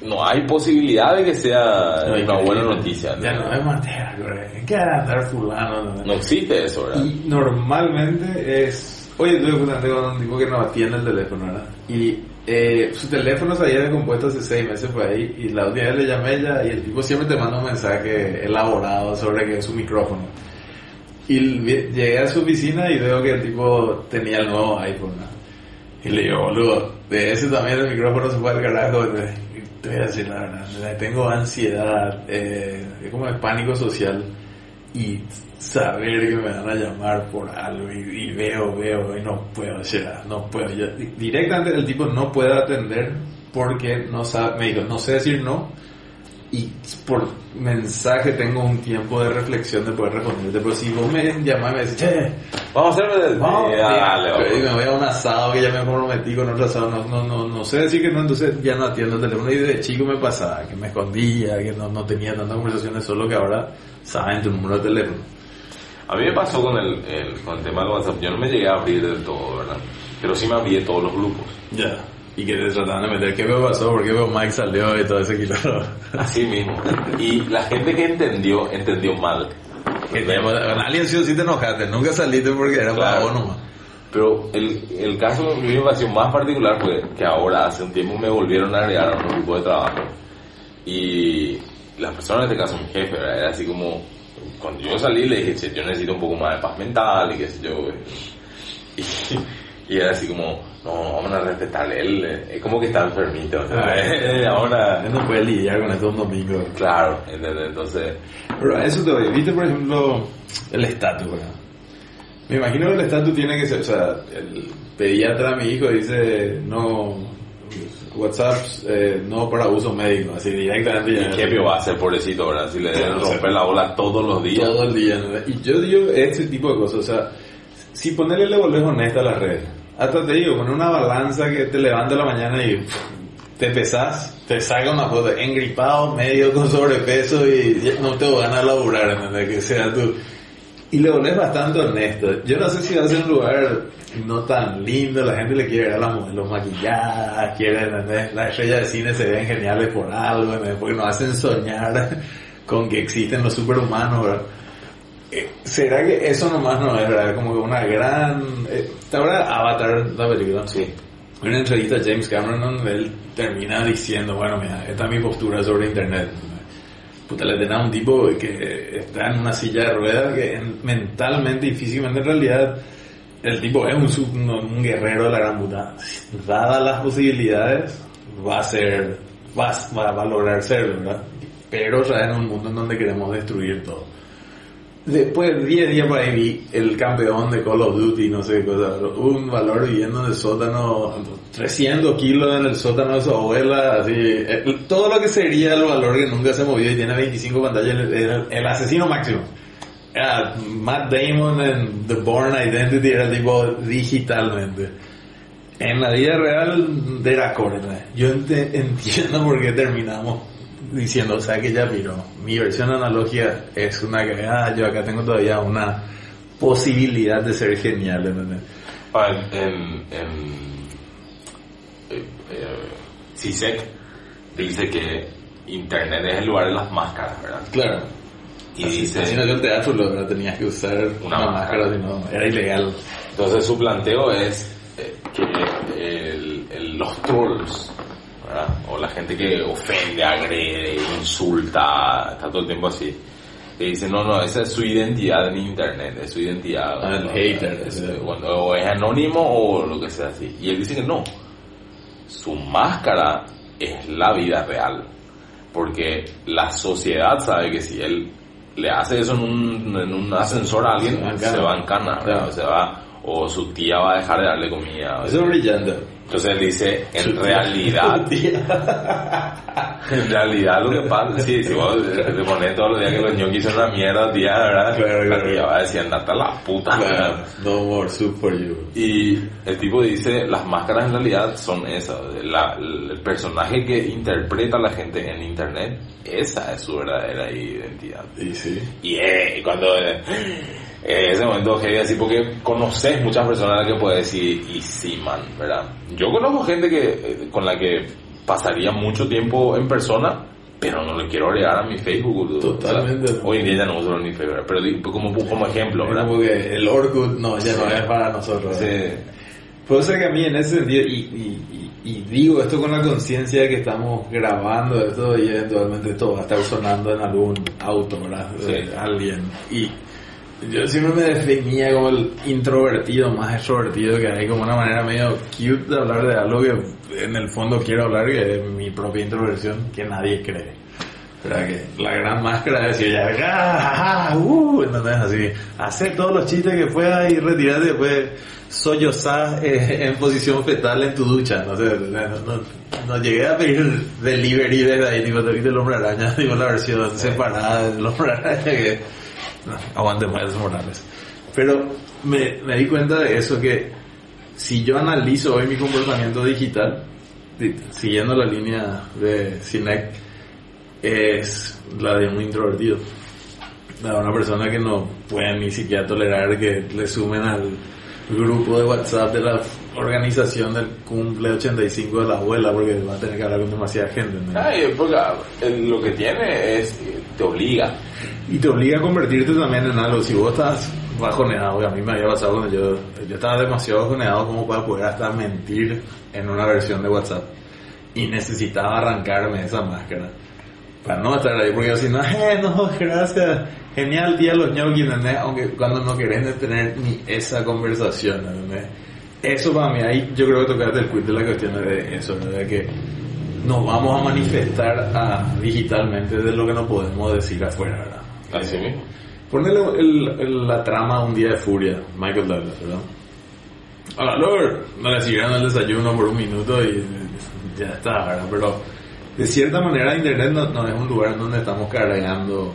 no hay posibilidad de que sea No, una buena noticia. Ya no hay manera, güey. ¿En qué hará andar fulano? No, No existe eso, ¿verdad? Y normalmente es... Oye, tuve justamente con un tipo que no atiende el teléfono, ¿verdad? Y eh, su teléfono se había descompuesto hace seis meses por ahí y la última vez le llamé a ella y el tipo siempre te manda un mensaje elaborado sobre que es su micrófono. Y llegué a su oficina y veo que el tipo tenía el nuevo iPhone, ¿no? Y le digo, boludo, de ese también el micrófono se fue al carajo. Te, voy a decir la verdad, tengo ansiedad, eh, como el pánico social y saber que me van a llamar por algo y, veo, veo y no puedo, sea, no puedo. Directamente el tipo no puede atender porque no sabe, me dijo, no sé decir no y por mensaje tengo un tiempo de reflexión de poder responderte, pero si vos me llamás y me decís, che, Vamos a hacer... Vamos, dale, vamos. y me voy a un asado que ya me comprometí con otro asado, no, no, no, no sé decir que no, entonces ya no atiendo el teléfono y de chico me pasaba, que me escondía, que no, no tenía tantas conversaciones, solo que ahora saben tu número de teléfono. A mí me pasó con el, el- con el tema del WhatsApp, yo no me llegué a abrir del todo, ¿verdad? Pero sí me abrí de todos los grupos. Ya. Y que te trataban de meter, ¿qué me pasó? ¿Por qué veo Mike salió y todo ese kilo? Así mismo. Y la gente que entendió, entendió mal. con alguien sí te enojaste, nunca saliste porque era para Claro. vos nomás. Pero el, el caso que me pareció más particular fue que ahora, hace un tiempo, me volvieron a agregar a un grupo de trabajo. Y la persona, en este caso mi jefe, ¿verdad? era así como... Cuando yo salí le dije, che, yo necesito un poco más de paz mental y qué sé yo. Y, y era así como, no, vamos a respetarle. Él eh, es como que está enfermito. ¿sabes? ahora... Él no puede lidiar con esto un domingo. Claro. Entonces... Pero a eso te voy. ¿Viste, por ejemplo, el estatus. Me imagino que el estatus tiene que ser, o sea, el pediatra mi hijo dice, no, WhatsApp eh, no para uso médico, así directamente. ¿Y qué pio va a hacer, pobrecito, verdad? Si le deben romper la bola todos los días. Todo el día. ¿no? Y yo digo este tipo de cosas, o sea, si ponerle le volvés honesta a las redes, hasta te digo, con una balanza que te levanta la mañana y te pesás, te saca una foto engripado, medio con sobrepeso y no te van a laburar, ¿entendés? Que sea tú. Y le volvés bastante honesto. Yo no sé si va a ser un lugar no tan lindo, la gente le quiere ver a las modelos maquilladas, quiere, ¿entendés? Las estrellas de cine se ven geniales por algo. Porque nos hacen soñar con que existen los superhumanos. Eh, ¿Será que eso nomás no es, verdad? Como una gran... Eh, ¿Te habrá Avatar la película? Sí. En una entrevista a James Cameron donde él termina diciendo, bueno, mira, esta es mi postura sobre Internet. Puta, le tenés a un tipo que está en una silla de ruedas que en- mentalmente y físicamente en realidad el tipo es un, sub- un, un guerrero de la gran puta. Dadas las posibilidades, va a ser, va, a- va, va a lograr serlo, ¿verdad? Pero ya en un mundo en donde queremos destruir todo. Después de 10 días por ahí vi el campeón de Call of Duty, no sé qué cosa, un valor viviendo en el sótano, 300 kilos en el sótano de su abuela, así, eh, todo lo que sería el valor que nunca se movió y tiene 25 pantallas, el, el asesino máximo. Era Matt Damon en The Born Identity, era tipo digitalmente. En la vida real era corta. Yo entiendo por qué terminamos diciendo, o sea que ya piró. Mi versión analógica es una que, ah, yo acá tengo todavía una posibilidad de ser genial, ¿entendés? Ah, En, en, en eh, eh, CISEC dice que Internet es el lugar de las máscaras, ¿verdad? Claro. Y Así, dice, así no yo en teatro lo tenías que usar Una una, máscara. si no, era ilegal. entonces su planteo es eh, que el- el- los trolls, ¿verdad? O la gente que ofende, agrede, insulta, está todo el tiempo así. Que dice, no, no, esa es su identidad en internet, es su identidad. Ah, el hater, Es- bueno, o es anónimo o lo que sea así. Y él dice que no. Su máscara es la vida real. Porque la sociedad sabe que si él le hace eso en un, en un ascensor a alguien, Se va en se cana. va en cana. Claro. O se va, o su tía va a dejar de darle comida. Eso es brillante. Entonces él dice, en realidad, en realidad lo que pasa, sí, si vos te pones todos los días que los ñoquis son una mierda, tía, ¿verdad? Claro, la claro. tía va a decir, andate a la puta. Claro, no more soup for you. Y el tipo dice, las máscaras en realidad son esas. La- el personaje que interpreta a la gente en internet, esa es su verdadera identidad. Y sí. Y eh, cuando eh, eh, ese momento heavy así porque conoces muchas personas a las que puedes decir y sí man, ¿verdad? Yo conozco gente que eh, con la que pasaría mucho tiempo en persona, pero no le quiero agregar a mi Facebook. Totalmente. O sea, hoy en día ya no uso ni Facebook, pero como, como ejemplo, ¿verdad? como que el Orkut no, ya no Sí. es para nosotros. Sí. Puede ser que a mí en ese sentido, y, y, y- y digo esto con la conciencia de que estamos grabando esto y eventualmente esto va a estar sonando en algún auto, ¿verdad? De Sí. alguien. Y yo siempre me definía como el introvertido más extrovertido que hay, como una manera medio cute de hablar de algo que en el fondo quiero hablar, que es mi propia introversión, que nadie cree. ¿Verdad? Que la gran máscara decir, ya, ah, ah, uh, ¿entendés? Así, hacer todos los chistes que puedas y retirarte después sollozar eh, en posición fetal en tu ducha. No sé, no, no, no llegué a pedir delivery desde ahí, tipo, te viste el hombre araña, digo, la versión separada del hombre araña que, aguante más Morales. Pero me, me di cuenta de eso que si yo analizo hoy mi comportamiento digital, di- siguiendo la línea de Cinec, es la de un introvertido. La de una persona que no puede ni siquiera tolerar que le sumen al grupo de WhatsApp de la organización del cumple 85 de la abuela porque va a tener que hablar con demasiada gente. ¿no? Ay, porque eh, lo que tiene es, te obliga. Y te obliga a convertirte también en algo. Si vos estás bajoneado, que a mí me había pasado cuando yo, yo estaba demasiado bajoneado como para poder hasta mentir en una versión de WhatsApp. Y necesitaba arrancarme esa máscara. Para no estar ahí, porque yo no, eh, no, gracias. Genial día los ñoquis, ¿entendés? Aunque cuando no querés tener ni esa conversación, ¿entendés? Eso para mí, ahí yo creo que tocaste el quid de la cuestión de eso. De que nos vamos a manifestar ah, digitalmente de lo que no podemos decir afuera, ¿verdad? Así mismo. Ponele el- el- la trama Un día de furia, Michael Douglas, ¿verdad? Hola, Lord. No le siguieron el desayuno por un minuto y ya está, ¿verdad? Pero de cierta manera Internet no, no es un lugar donde estamos cargando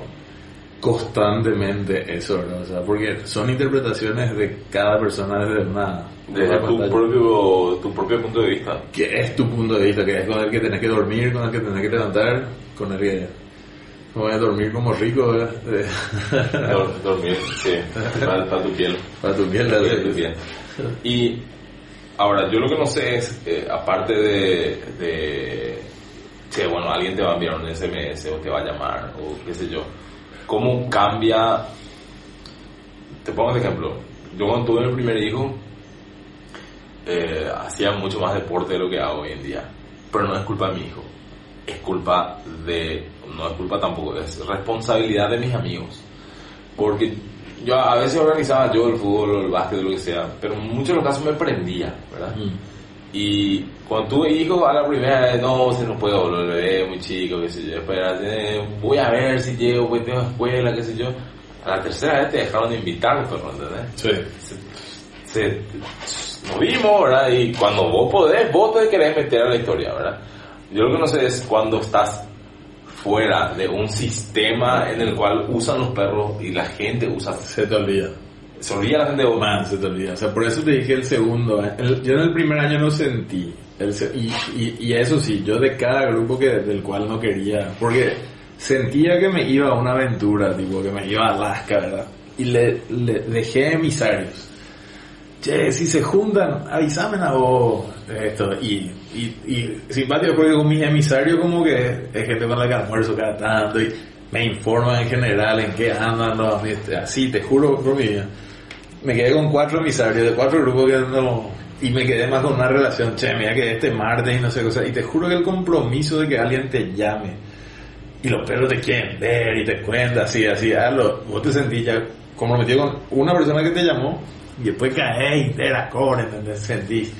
constantemente eso, ¿verdad? O sea, porque son interpretaciones de cada persona desde una... Desde tu pantalla. propio, tu propio punto de vista. que es tu punto de vista, que es con el que tenés que dormir, con el que tenés que levantar, con el que como es dormir como rico, ¿verdad? Dor- Dormir, sí, para, para tu piel. para tu piel, Para tu piel. Y ahora, yo lo que no sé es, eh, aparte de, de, che, bueno, alguien te va a enviar un SMS o te va a llamar o qué sé yo, ¿cómo cambia? Te pongo un ejemplo. Yo cuando tuve mi primer hijo, eh, hacía mucho más deporte de lo que hago hoy en día. Pero no es culpa de mi hijo. Es culpa de... No es culpa tampoco, es responsabilidad de mis amigos. Porque yo a veces organizaba yo el fútbol el básquet lo que sea, pero en muchos de los casos me prendía, ¿verdad? Mm. Y cuando tuve hijos, a la primera vez, no, se no puedo, el bebé muy chico, qué sé yo. Después, eh, voy a ver si llego, pues tengo escuela, qué sé yo. A la tercera vez te dejaron de invitar, pues, ¿entendés? Sí. se, se- nos vimos, ¿verdad? Y cuando vos podés, vos te querés meter a la historia, ¿verdad? Yo lo que no sé es cuando estás fuera de un sistema en el cual usan los perros y la gente usa... Se te olvida. Se olvida la gente de. Man, se te olvida. O sea, por eso te dije el segundo. El- yo en el primer año no sentí. El y, y, y eso sí, yo de cada grupo que del cual no quería. Porque sentía que me iba a una aventura, tipo, que me iba a Alaska, ¿verdad? Y le, le dejé emisarios. Che, si se juntan, avísame a vos. Esto. Y, y, y simpático porque con mis emisarios como que es gente con la que almuerzo cada tanto y me informan en general en qué andan los... Así, te juro por mi vida. Me quedé con cuatro emisarios de cuatro grupos que no y me quedé más con una relación che mira que este martes y no sé cosa y te juro que el compromiso de que alguien te llame y los perros te quieren ver y te cuentan así así ah, lo- vos te sentís ya comprometido con una persona que te llamó y después caes interacción ¿entendés? sentís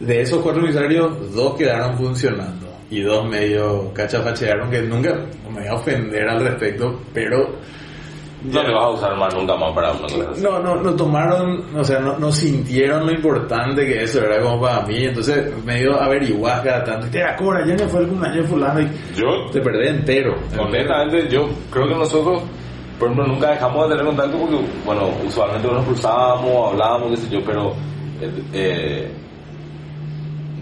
De esos cuatro emisarios, dos quedaron funcionando y dos medio cachafachearon que nunca me voy a ofender al respecto, pero No le vas a usar más nunca más para una así. no, no, no tomaron, o sea, no, no sintieron lo importante que eso era como para mí, entonces medio averiguás cada tanto, y te da cobra, ya me fue el cumpleaños fulano y Yo, te perdés entero. honestamente, yo creo que nosotros, por ejemplo, nunca dejamos de tener contacto porque, bueno, usualmente nos cruzábamos, hablábamos, qué sé yo, pero eh, eh,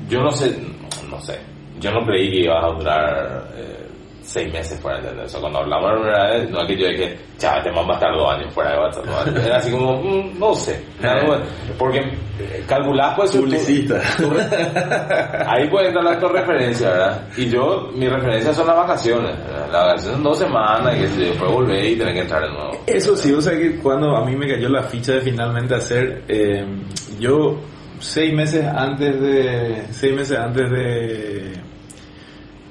yo no sé, no sé, yo no creí que ibas a durar eh, seis meses fuera, ¿entendés? O sea, cuando hablamos la primera vez, no es que yo dije, chaval, te van a estar dos años fuera de WhatsApp. Era así como, mm, no sé, porque eh, calculás pues... Publicista. tu- Ahí puede entrar la tu referencia, ¿verdad? Y yo, mi referencia son las vacaciones. ¿verdad? Las vacaciones son dos semanas y que yo, después volver y tener que entrar de nuevo. Eso sí, o sea que cuando a mí me cayó la ficha de finalmente hacer, eh, yo seis meses antes de, seis meses antes de,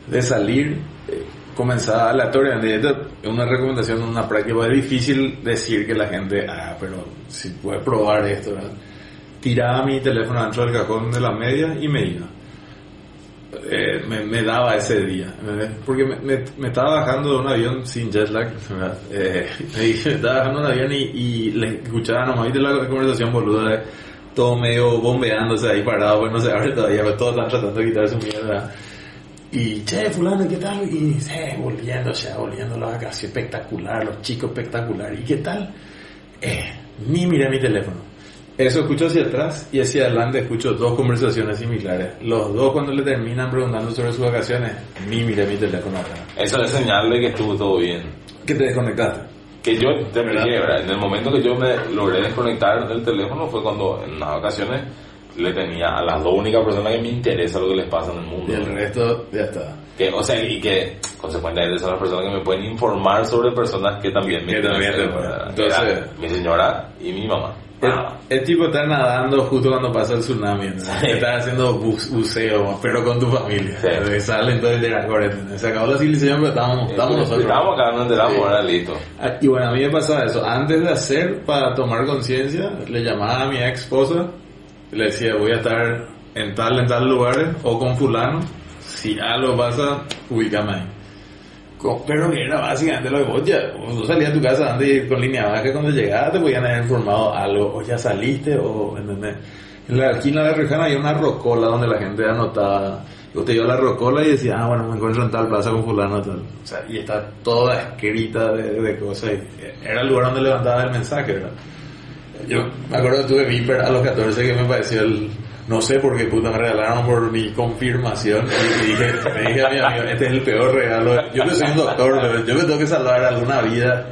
de salir, eh, comenzaba aleatoriamente. Es una recomendación, una práctica. Es difícil decir que la gente, ah, pero si puede probar esto, ¿verdad? Tiraba mi teléfono dentro del cajón de la media y me iba. Eh, me, me daba ese día, ¿verdad? porque me, me- me estaba bajando de un avión sin jet lag, ¿verdad? Eh, me estaba bajando de un avión y, y le escuchaba nomás, viste la conversación boluda, de todo medio bombeándose ahí parado, pues no se abre todavía, pues todos están tratando de quitar su mierda. Y, che, fulano, ¿qué tal? Y, eh, volviendo, ya, volviendo la vacación, espectacular, los chicos espectacular. ¿Y qué tal? Eh, ni miré mi teléfono. Eso escucho hacia atrás y hacia adelante escucho dos conversaciones similares. Los dos cuando le terminan preguntando sobre sus vacaciones, ni miré mi teléfono atrás. Eso es señal de que estuvo todo bien. ¿Qué te desconectaste? Que yo te ¿Verdad? En el momento que yo me logré desconectar del teléfono fue cuando en unas ocasiones le tenía a las dos únicas personas que me interesa lo que les pasa en el mundo. Y el resto ya está. Que, o sea, y que consecuentemente son las personas que me pueden informar sobre personas que también me Que también interesan, entonces- mi señora y mi mamá. Ah, es tipo estar nadando justo cuando pasa el tsunami, ¿no? Sí. Estás haciendo bu- buceo, pero con tu familia. Sí. ¿no? Salen todo el día Se acabó la civilización, pero estábamos, estábamos nosotros. Estábamos acá, no enteramos, ahora listo. Ah, Y bueno, a mí me pasaba eso. Antes de hacer, para tomar conciencia, le llamaba a mi ex esposa, le decía, voy a estar en tal, en tal lugares, o con fulano. Si algo pasa, ubícame ahí. Pero que era básicamente lo que vos ya, vos salías a tu casa antes de con línea baja, cuando llegabas te podían haber informado algo, o ya saliste, o, ¿entendés? En la esquina de la Rejana había una rocola donde la gente anotaba, yo te iba a la rocola y decía, ah, bueno, me encuentro en tal plaza con fulano, tal. O sea, y está toda escrita de, de cosas, era el lugar donde levantaba el mensaje, ¿verdad? Yo me acuerdo que tuve Viper a los 14 que me pareció el... No sé por qué puta me regalaron por mi confirmación y dije, me dije a mi amigo, este es el peor regalo. Yo que soy un doctor, yo me tengo que salvar alguna vida.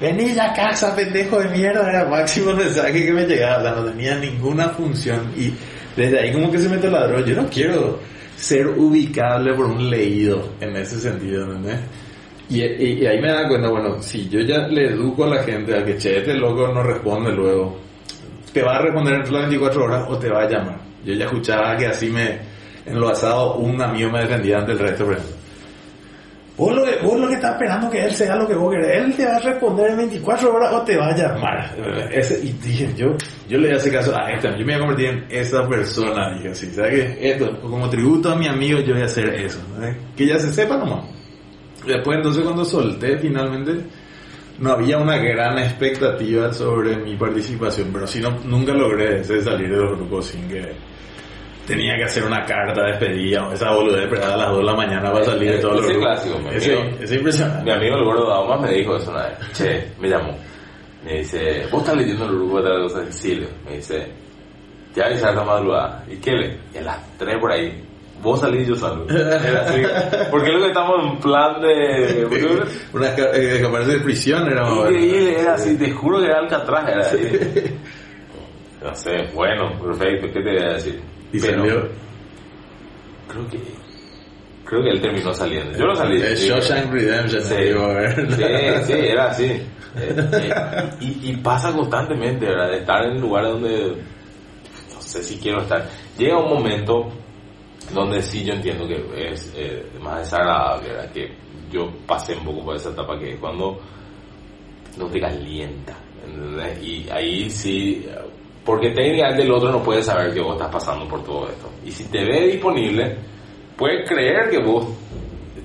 Vení a casa, pendejo de mierda, era el máximo mensaje que me llegaba, o sea, no tenía ninguna función y desde ahí como que se me taladró. Yo no quiero ser ubicable por un leído en ese sentido, ¿entendés? Y, y- ahí me da cuenta, bueno, si yo ya le educo a la gente a que, che, este loco no responde luego, te va a responder entre las 24 horas o te va a llamar. Yo ya escuchaba que así me, en lo asado, un amigo me defendía ante el resto, por ejemplo. Vos lo, que, vos lo que estás esperando que él sea lo que vos querés, él te va a responder en 24 horas o te va a llamar. Ese, y dije, yo, yo le hacer caso a esta, yo me voy a convertir en esa persona, dije así, ¿sabes qué? Esto, como tributo a mi amigo, yo voy a hacer eso, ¿sabes? que ya se sepa nomás. Después entonces cuando solté finalmente, no había una gran expectativa sobre mi participación, pero sí no, nunca logré ese salir de los grupos sin que tenía que hacer una carta de despedida esa boludez esperada a las 2 de la mañana para salir de todos los grupos. clásico, Ese, amigo. ese impresionante. Mi amigo el gordo Daumas me dijo eso una vez. Che, me llamó. Me dice, vos estás leyendo el grupo de de Silvio. Me dice, te voy a la madrugada. ¿Y qué le? Y a las 3 por ahí. Vos salís y yo salgo. Era así. Porque luego estamos en plan de... Una esca- eh, escaparse de prisión era. Increíble, era así, te juro que era Alcatraz, era así. No sé, bueno, perfecto, ¿qué te voy a decir? Y Pero salió Creo que... Creo que él terminó saliendo. Yo no salí. el Sí. Shawshank Redemption, Sí. digo, a ver. Sí, sí, era así. Eh, eh, y, y pasa constantemente, ¿verdad? De estar en lugares donde no sé si quiero estar. Llega un momento donde sí yo entiendo que es eh, más desagradable, ¿verdad? Que yo pasé un poco por esa etapa que es cuando no te calienta. ¿entendés? Y ahí sí, Porque técnicamente el otro no puede saber que vos estás pasando por todo esto. Y si te ve disponible, puede creer que vos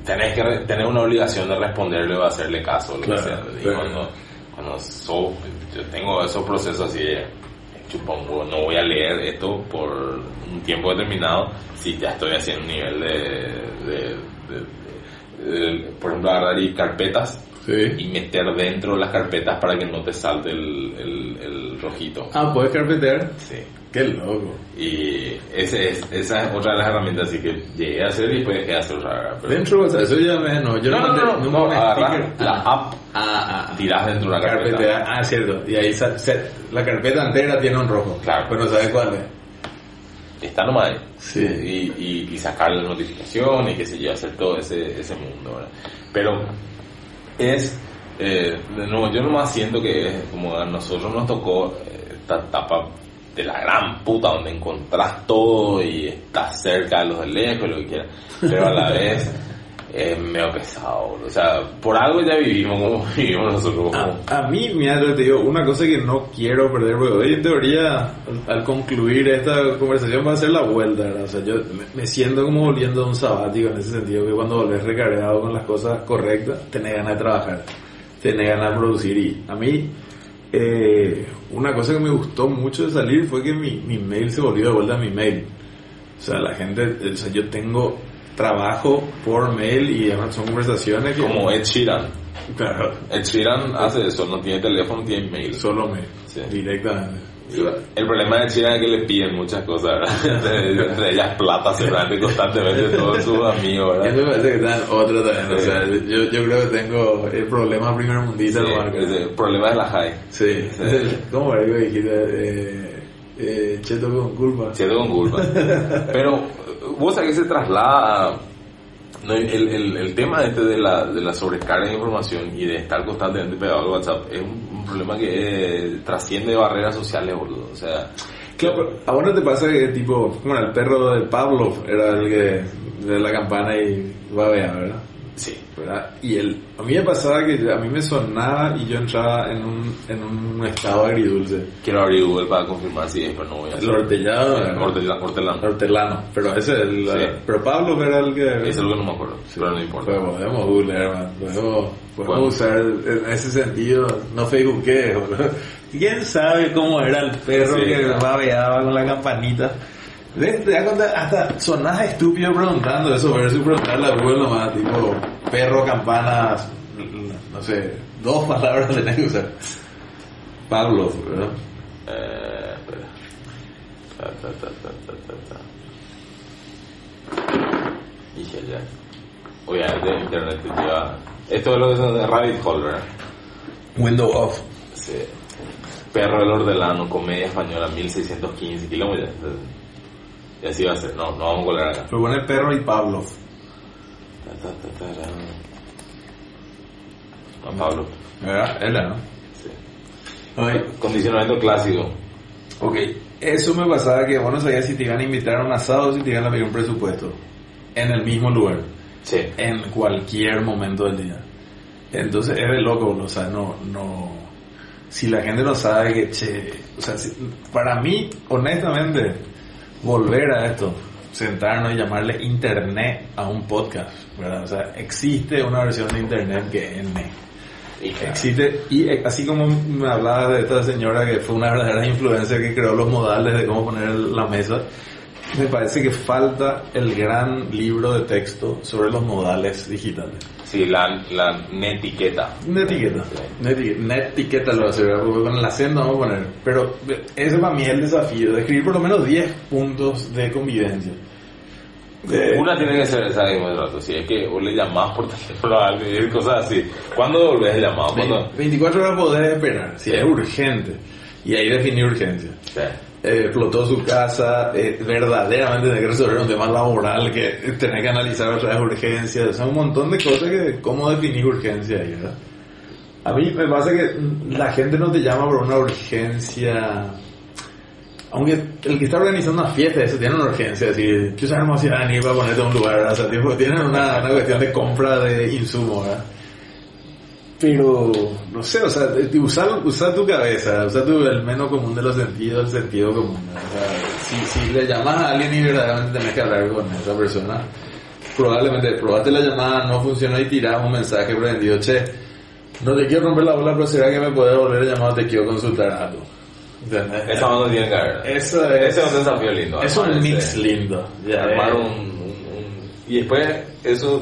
tenés que re- tener una obligación de responderle o hacerle caso. Lo Claro, que sea. Y claro. cuando, cuando so- yo tengo esos procesos así de huevo, no voy a leer esto por un tiempo determinado si ya estoy haciendo un nivel de, de- de- de- de- por ejemplo agarrar y carpetas Sí. y meter dentro las carpetas para que no te salte el, el, el rojito. Ah, puedes carpetear. Sí. Qué loco. Y ese es, esa es otra de las herramientas así que llegué a hacer y después dejé de hacer pero- Dentro, o sea, eso ya me, no, yo No, no, no, no, no, la Ah, app, Ah, ah, tirás dentro de una carpeta. carpeta. Ah, cierto. Y ahí se- la carpeta entera tiene un rojo. Claro. Pero no sabes cuál es. Está nomás ahí. Sí. Y, y, y sacarle notificaciones y qué sé yo, hacer todo ese, ese mundo, ¿verdad? Pero es, eh, de nuevo, yo nomás siento que es como a nosotros nos tocó eh, esta etapa de la gran puta donde encontrás todo y estás cerca de los de lejos, lo que quieras, pero a la vez es medio pesado, o sea, por algo ya vivimos como vivimos nosotros. A, a mí, mira, te digo, una cosa que no quiero perder, porque hoy en teoría, al, al concluir esta conversación va a ser la vuelta. O sea, yo me, me siento como volviendo a un sabático en ese sentido, que cuando volvés recargado con las cosas correctas, tenés ganas de trabajar, tenés ganas de producir. Y a mí, eh, una cosa que me gustó mucho de salir fue que mi, mi mail se volvió de vuelta a mi mail. O sea, la gente, o sea, yo tengo trabajo por mail y además son conversaciones que... como Ed Sheeran. Claro, Ed Sheeran hace eso, no tiene teléfono, tiene mail. Solo me. Sí. Directamente. El problema de China es que le piden muchas cosas, ¿verdad? Entre ellas plata, seguramente, constantemente, todos sus amigos, ¿verdad? me parece que está en otro también. O sea, yo, yo creo que tengo el problema primer mundista. Sí, el problema de la high. Sí. Sí. ¿Cómo era que dijiste? Eh, eh, cheto con culpa. Siento con culpa. Pero, vos sabés que se traslada a- el, el, tema este de la, de la sobrecarga de información y de estar constantemente pegado al WhatsApp es un, problema que eh, trasciende barreras sociales, boludo. O sea, Claro, pero ¿a vos no te pasa que tipo, era el perro de Pavlov, era el que de la campana y babea, ¿verdad? Sí. ¿verdad? Y el, a mí me pasaba que a mí me sonaba y yo entraba en un, en un estado agridulce. Quiero abrir Google para confirmar si es, pero no voy a El hortellado, ¿verdad? Hortelano. hortelano. hortelano, pero ese es el, Sí. pero Pablo era el que Eso es lo que no me acuerdo, pero no importa. Pues podemos googlear, man. podemos, podemos Bueno. usar en ese sentido, no facebookee, boludo. ¿Quién sabe cómo era el perro Sí, que babeaba con la campanita? ¿Te cuenta? Hasta sonás estúpido preguntando eso versus preguntarle a Google nomás, tipo, perro, campanas, no sé, dos palabras tenés que usar. Pablo, ¿verdad? Eh. Ta, ta, ta, ta, ta, ta, ta. Dije ya. Obviamente internet te lleva... Esto es lo que son de Rabbit Hole, ¿verdad? Window off. Sí. Perro del Hortelano, comedia española, 1615 kilómetros. Y así va a ser. No, no vamos a colar acá. Pero pone perro y Pablo. No, Pablo. ¿Verdad? Ella, ¿no? Sí. Condicionamiento clásico. Ok, eso me pasaba que vos no sabías si te iban a invitar a un asado o si te iban a pedir un presupuesto. En el mismo lugar, Sí. en cualquier momento del día. Entonces es de loco, o sea, no, no. Si la gente no sabe que, che, o sea, si- para mí, honestamente, volver a esto, sentarnos y llamarle internet a un podcast, ¿verdad? O sea, existe una versión de internet que es N. Y claro. Existe, y eh, así como me hablaba de esta señora que fue una verdadera influencia que creó los modales de cómo poner la mesa, me parece que falta el gran libro de texto sobre los modales digitales. Sí, la, la netiqueta. Una etiqueta, una etiqueta, una etiqueta lo porque con el acento vamos a poner. Pero eh, ese para mí es el desafío, de escribir por lo menos 10 puntos de convivencia. De- Una tiene que ser esa mismo rato, si es que vos le llamás por teléfono a alguien cosas así. ¿Cuándo devolvés el llamado? ¿Cuándo? 24 horas podés esperar, si es urgente. Y ahí definir urgencia. Sí. Eh, explotó su casa, eh, verdaderamente tiene que resolver un tema laboral, que tener que analizar otras urgencias, o sea, un montón de cosas que, cómo definir urgencia ahí, ¿verdad? A mí me pasa que la gente no te llama por una urgencia, aunque el que está organizando una fiesta, eso tiene una urgencia, decir, yo sabemos si van a venir para ponerte a un lugar, ¿verdad? o sea, tipo, tienen una, una cuestión de compra de insumos, ¿verdad? Pero, no sé, o sea, de- usar, usar tu cabeza, usar tu, el menos común de los sentidos, el sentido común. O sea, si, si le llamas a alguien y verdaderamente tenés que hablar con esa persona, probablemente probaste la llamada, no funcionó y tirás un mensaje prendido, che, no te quiero romper la bola, pero será que me puedes volver a llamar te quiero consultar algo. ¿Entendés? Esa no tiene que haber. Eso es- Ese es un desafío lindo. Es un mix lindo. Ya, armar eh. un, un- un- Y después, eso,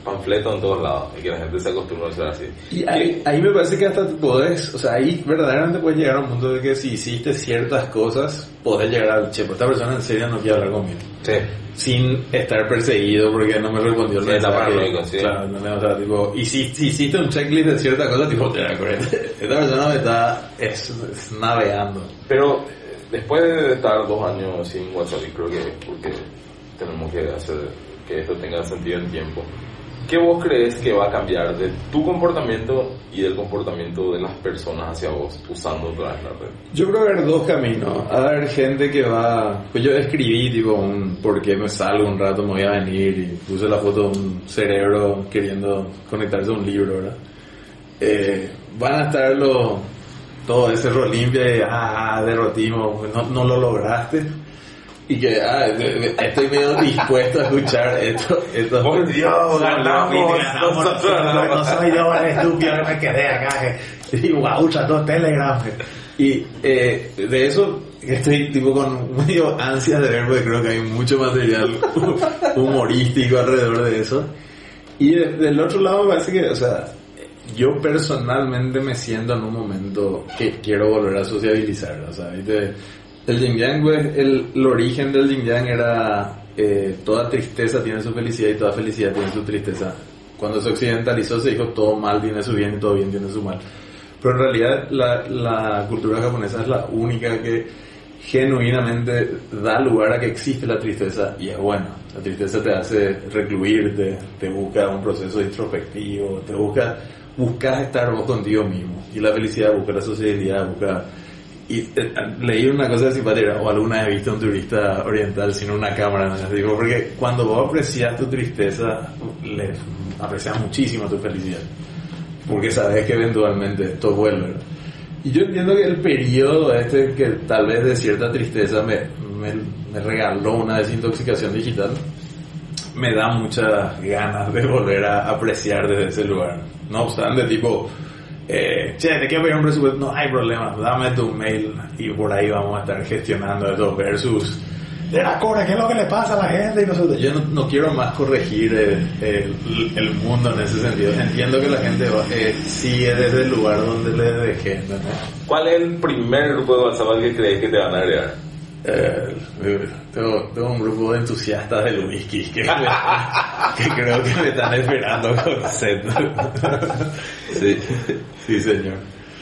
eh, panfleto en todos lados. Y que la gente se acostumbre a ser así. Y ahí, ahí me parece que hasta podés, o sea, ahí verdaderamente puedes llegar a un punto de que si hiciste ciertas cosas, podés llegar al che, pues esta persona en serio no quiere hablar conmigo. Sí. Sin estar perseguido porque no me respondió el Sí, mensaje. paranoico, sí. Claro, no me- o sea, tipo, y si, si hiciste un checklist de ciertas cosas, tipo, te acuerdas, esta persona me está es, es naveando. Pero eh, después de estar dos años sin WhatsApp, y creo que porque tenemos que hacer que esto tenga sentido en tiempo, ¿qué vos crees que va a cambiar de tu comportamiento y del comportamiento de las personas hacia vos usando otra vez la red? Yo creo que hay dos caminos. A haber gente que va... Pues yo escribí tipo un por qué me salgo un rato, me voy a venir y puse la foto de un cerebro queriendo conectarse a un libro, ¿verdad? Eh, van a estar los... Todo ese rol limpia y ah, derrotimos, no, no lo lograste. Y que ah, estoy medio dispuesto a escuchar esto. esto ¡Por Dios, no, soy yo el estúpido que me quedé acá. que- Y wow, usa Telegram. Y eh, de eso estoy tipo con medio ansias de ver porque creo que hay mucho material humorístico alrededor de eso. Y de- del otro lado me parece que, o sea, yo personalmente me siento en un momento que quiero volver a sociabilizar. O sea, ¿viste? El yin yang, el, el origen del yin yang era eh, toda tristeza tiene su felicidad y toda felicidad tiene su tristeza. Cuando se occidentalizó se dijo todo mal tiene su bien y todo bien tiene su mal. Pero en realidad la, la cultura japonesa es la única que genuinamente da lugar a que existe la tristeza y es bueno. La tristeza te hace recluirte, te busca un proceso introspectivo, te busca, buscas estar vos contigo mismo. Y la felicidad busca la sociabilidad, busca... Y eh, leí una cosa simpática, o alguna vez visto un turista oriental sin una cámara, ¿no? digo, porque cuando vos aprecias tu tristeza, le aprecias muchísimo tu felicidad porque sabes que eventualmente esto vuelve. ¿no? Y yo entiendo que el periodo este, que tal vez de cierta tristeza me, me, me regaló una desintoxicación digital, me da muchas ganas de volver a apreciar desde ese lugar. No obstante, tipo, eh, che, te quiero pedir un presupuesto, no hay problema, dame tu mail y por ahí vamos a estar gestionando eso versus de la cora, ¿qué es lo que le pasa a la gente? Y nosotros, yo no, no quiero más corregir el, el- el mundo en ese sentido. Entiendo que la gente eh, sigue desde el lugar donde le dejé. ¿entendés? ¿Cuál es el primer grupo de WhatsApp que crees que te van a agregar? Eh, eh, tengo, tengo un grupo de entusiastas del whisky que, que creo que me están esperando con sed. sí, sí, señor.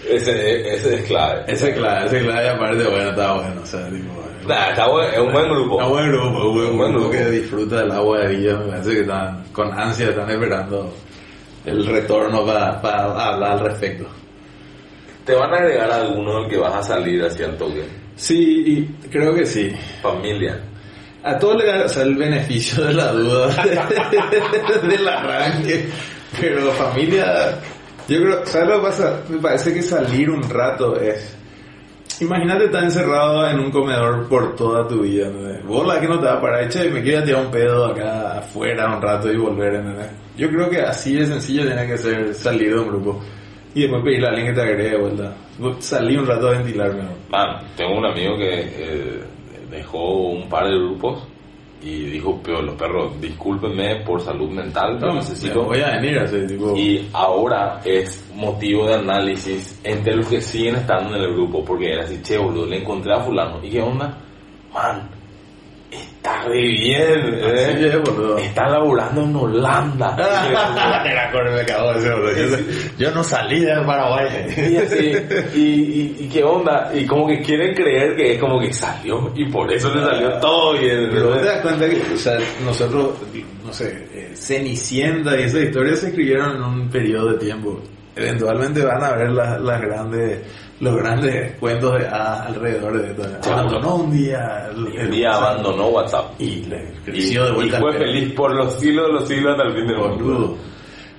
Ese, ese es clave. Ese clave, ese clave aparte, bueno, está bueno. O sea, tipo, Nah, está bueno, es un buen grupo. Un buen grupo, un buen, grupo que disfruta del agua de vida. Me parece que están con ansia, están esperando el retorno para hablar al respecto. ¿Te van a agregar alguno del que vas a salir hacia el toque? Sí, creo que sí. Familia. A todos le da el beneficio de la duda del arranque, pero familia, yo creo, ¿sabes lo que pasa? Me parece que salir un rato es... Imagínate estar encerrado en un comedor por toda tu vida, ¿entendés? Vos la que no te va a parar, me quiero tirar un pedo acá afuera un rato y volver, ¿entendés? Yo creo que así de sencillo tiene que ser salir de un grupo y después pedirle a alguien que te agregue de vuelta. Salí un rato a ventilarme. Man, tengo un amigo que eh, dejó un par de grupos y dijo, pero los perros, discúlpenme por salud mental, yo No, necesito... voy a venir así, tipo... Y ahora es motivo de análisis entre los que siguen estando en el grupo, porque era así, che, boludo, le encontré a fulano. ¿Y qué onda? Man, está bien, ¿eh? Así es, boludo. Está laburando en Holanda. Me ese boludo. Yo, no salí de Paraguay. Y así, y, y, y qué onda, y como que quieren creer que es como que salió, y por eso le salió todo bien. Pero vos te das cuenta que, o sea, nosotros, no sé, eh, Cenicienta y esas historias se escribieron en un periodo de tiempo. Eventualmente van a ver las, las grandes, los grandes cuentos de ah, alrededor de esto. Abandonó un día. el- día abandonó WhatsApp. Y le Y, creció de vuelta y fue feliz por los siglos de los siglos hasta el fin del mundo.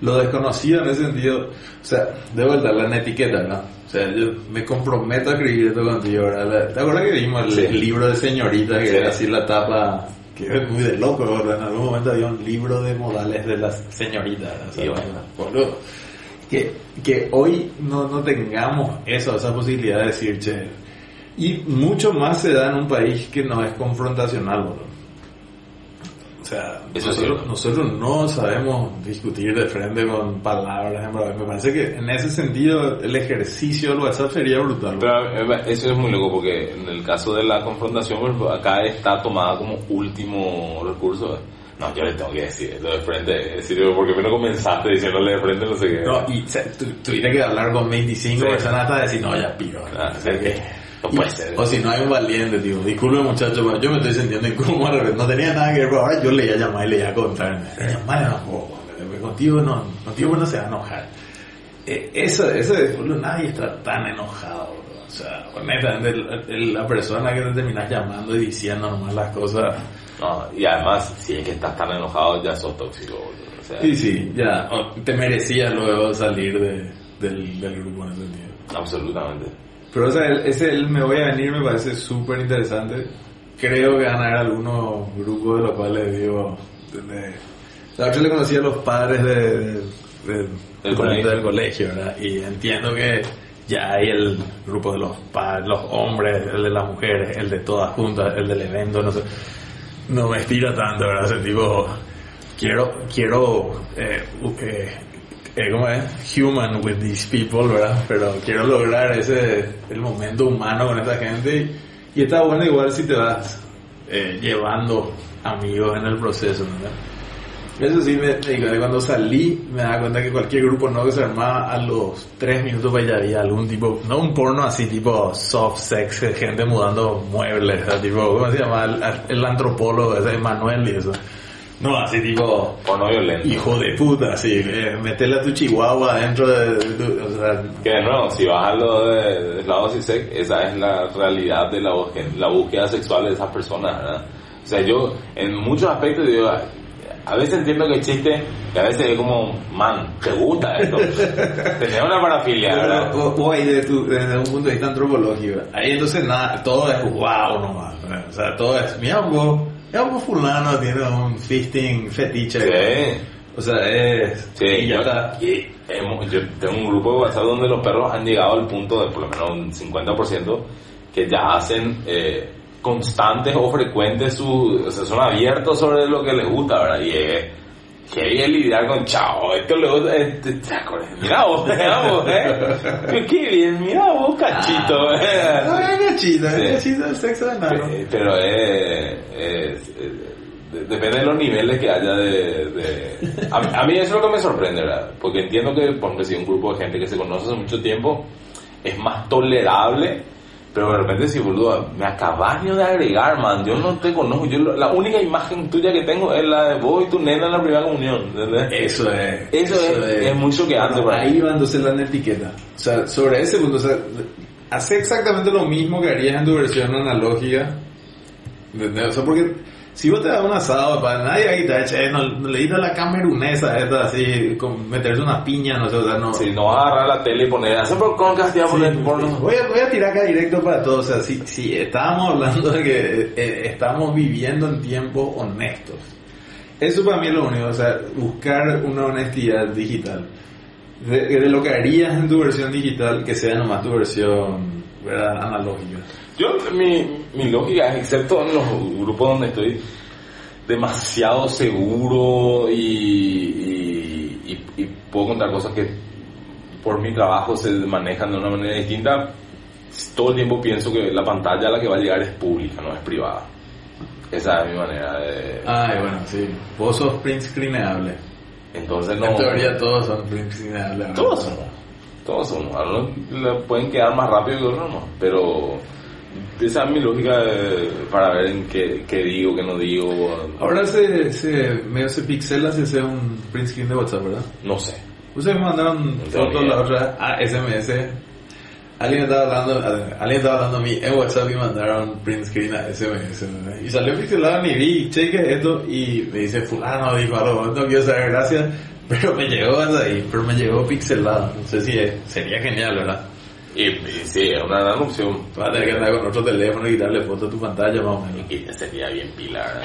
Lo desconocido en ese sentido, o sea, de vuelta, la etiqueta, ¿no? O sea, yo me comprometo a escribir esto contigo, ¿verdad? ¿Te acuerdas que vimos el, Sí. libro de señorita, que Sí. era así la tapa, que es muy de loco, ¿verdad? En algún momento había un libro de modales de las señoritas. O sea, Y bueno. boludo, que, que hoy no, no tengamos eso, esa posibilidad de decir, che, y mucho más se da en un país que no es confrontacional, boludo. O sea, Eso nosotros, nosotros no sabemos discutir de frente con palabras. Me parece que en ese sentido el ejercicio del WhatsApp sería brutal. Pero eh, eso es muy loco porque en el caso de la confrontación, ejemplo, acá está tomada como último recurso. No, yo le tengo que decir esto de frente. Es decir, porque no comenzaste diciéndole de frente, no sé qué. No, y o sea, tu- tuviste que hablar con 25 Sí. personas hasta decir, no, ya piro. Ah, O sea, sí. que- No y- puede ser. O si no hay un valiente, tío. Disculpe, muchacho, pero yo me estoy sintiendo incómodo. No tenía nada que ver, pero ahora yo le iba a llamar y le iba a contar. Llamar porque contigo no, contigo no se va a enojar. Eh, eso, eso de nadie está tan enojado, bro. O sea, honestamente, la persona que te terminas llamando y diciendo nomás las cosas. No, y además, si es que estás tan enojado, ya sos tóxico. O sea, Sí, sí, ya. te merecías luego salir de, del, del grupo en ese sentido. absolutamente. Pero o sea, ese el me voy a venir me parece súper interesante. Creo que van a haber algunos grupos de los cuales digo... De, la otra le conocí a los padres de, de- de- Del colegio. del colegio, ¿verdad? Y entiendo que ya hay el grupo de los padres, los hombres, el de las mujeres, el de todas juntas, el del evento, no sé. No me estira tanto, ¿verdad? Ese tipo... Quiero, quiero, eh, eh, eh, ¿cómo es? Human with these people, ¿verdad? Pero quiero lograr ese, el momento humano con esta gente y, y está bueno igual si te vas eh, llevando amigos en el proceso, ¿verdad? Eso sí, me, me cuando salí me da cuenta que cualquier grupo no que se armaba a los tres minutos ya había algún tipo, no un porno así tipo soft sex, gente mudando muebles, sea, tipo, ¿cómo se llama? El, el antropólogo ese Manuel y eso. No, así tipo, Porno violento. hijo de puta, así, eh, metele a tu chihuahua dentro de, de tu- o sea, Que de nuevo, si vas a lo de, de lado CISEC, esa es la realidad de la, búsqueda, la búsqueda sexual de esas personas, ¿verdad? O sea, yo en muchos aspectos digo, a veces entiendo que el chiste, que a veces es como, man, ¿te gusta esto? Tener una parafilia, ¿verdad? O, o ahí de tu- desde un punto de vista antropológico, ahí entonces nada, todo es wow nomás, ¿verdad? o sea, todo es, vos, mira vos fulano tiene un fisting fetiche, Sí. o sea, es, Sí, y ya yo, está. y hemos- yo tengo un grupo de WhatsApp donde los perros han llegado al punto de por lo menos un 50% que ya hacen eh, constantes o frecuentes su, o sea, son abiertos sobre lo que les gusta, ¿verdad? Y es que es lidiar con chao, esto le gusta, este, mira vos, mira vos, eh, qué bien, mira vos, cachito, eh. No, es cachita, Sí. es cachita el sexo de pero es, es- es- de- depende de los niveles que haya de... de- a, mí- a mí eso es lo que me sorprende, ¿verdad? Porque entiendo que, por ejemplo, si un grupo de gente que se conoce hace mucho tiempo es más tolerable, pero de repente si, boludo, me acabas de agregar, man, yo no te conozco, yo la única imagen tuya que tengo es la de vos y tu nena en la primera comunión, ¿entendés? Eso es. Eso es- es muy choqueante para Ahí va entonces la etiqueta. O sea, sobre ese punto, o sea, hace exactamente lo mismo que harías en tu versión analógica. ¿Entendés? O sea, porque si vos te das un asado, para nadie ahí te va a decir, "Eh, no, le dices a la camerunesa esta así, con meterse una piña, no sé, o sea, no. Si no vas a agarrar la tele y poner, hacer por a Sí, poner porno. voy, a, voy a tirar acá directo para todos. O sea, si, si estábamos hablando de que eh, estamos viviendo en tiempos honestos, eso para mí es lo único. O sea, buscar una honestidad digital. De, de lo que harías en tu versión digital, que sea nomás tu versión ¿verdad? analógica. Yo, mi, mi lógica es, excepto en los grupos donde estoy demasiado seguro y, y, y- y puedo contar cosas que por mi trabajo se manejan de una manera distinta, todo el tiempo pienso que la pantalla a la que va a llegar es pública, no es privada. Esa es mi manera de... Ay, bueno, sí. Vos sos print screenable. Entonces no... En teoría todos son print screenables. Todos somos. Todos somos. Algunos pueden quedar más rápido que otros no. Pero esa es mi lógica de- para ver en qué, qué digo, qué no digo. Ahora se, se, medio se pixela si hace un print screen de WhatsApp, ¿verdad? No sé. Ustedes me mandaron fotos la otra a SMS. Alguien estaba hablando, alguien estaba hablando a mí en WhatsApp y mandaron print screen a SMS. ¿verdad? Y salió pixelado y vi, cheque esto y me dice fulano dijo algo, no quiero saber, gracias. Pero me llegó hasta ahí, pero me llegó pixelado. No sé si es- sería genial, ¿verdad? Y, y sí, es una gran opción. Vas a tener que andar con otro teléfono y quitarle foto a tu pantalla más o menos. Y que sería bien pilar.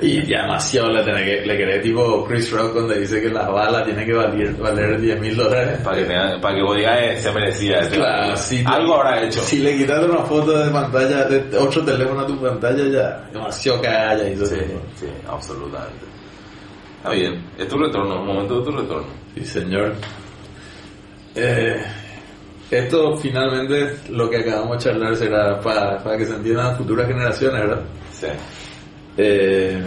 Y ya demasiado le, tenés que, le querés tipo Chris Rock cuando dice que las balas tienen que valer, valer 10 mil dólares. Para que, tenga- para que vos digas, eh, se merecía. Claro, si Algo habrá hecho. Si le quitas una foto de pantalla, de otro teléfono a tu pantalla, ya demasiado cagalla y todo Sí, sí, absolutamente. Está bien. Es tu retorno, un momento de tu retorno. Sí, señor. Eh, esto finalmente lo que acabamos de charlar será para, para que se entiendan las futuras generaciones, ¿verdad? Sí. Eh,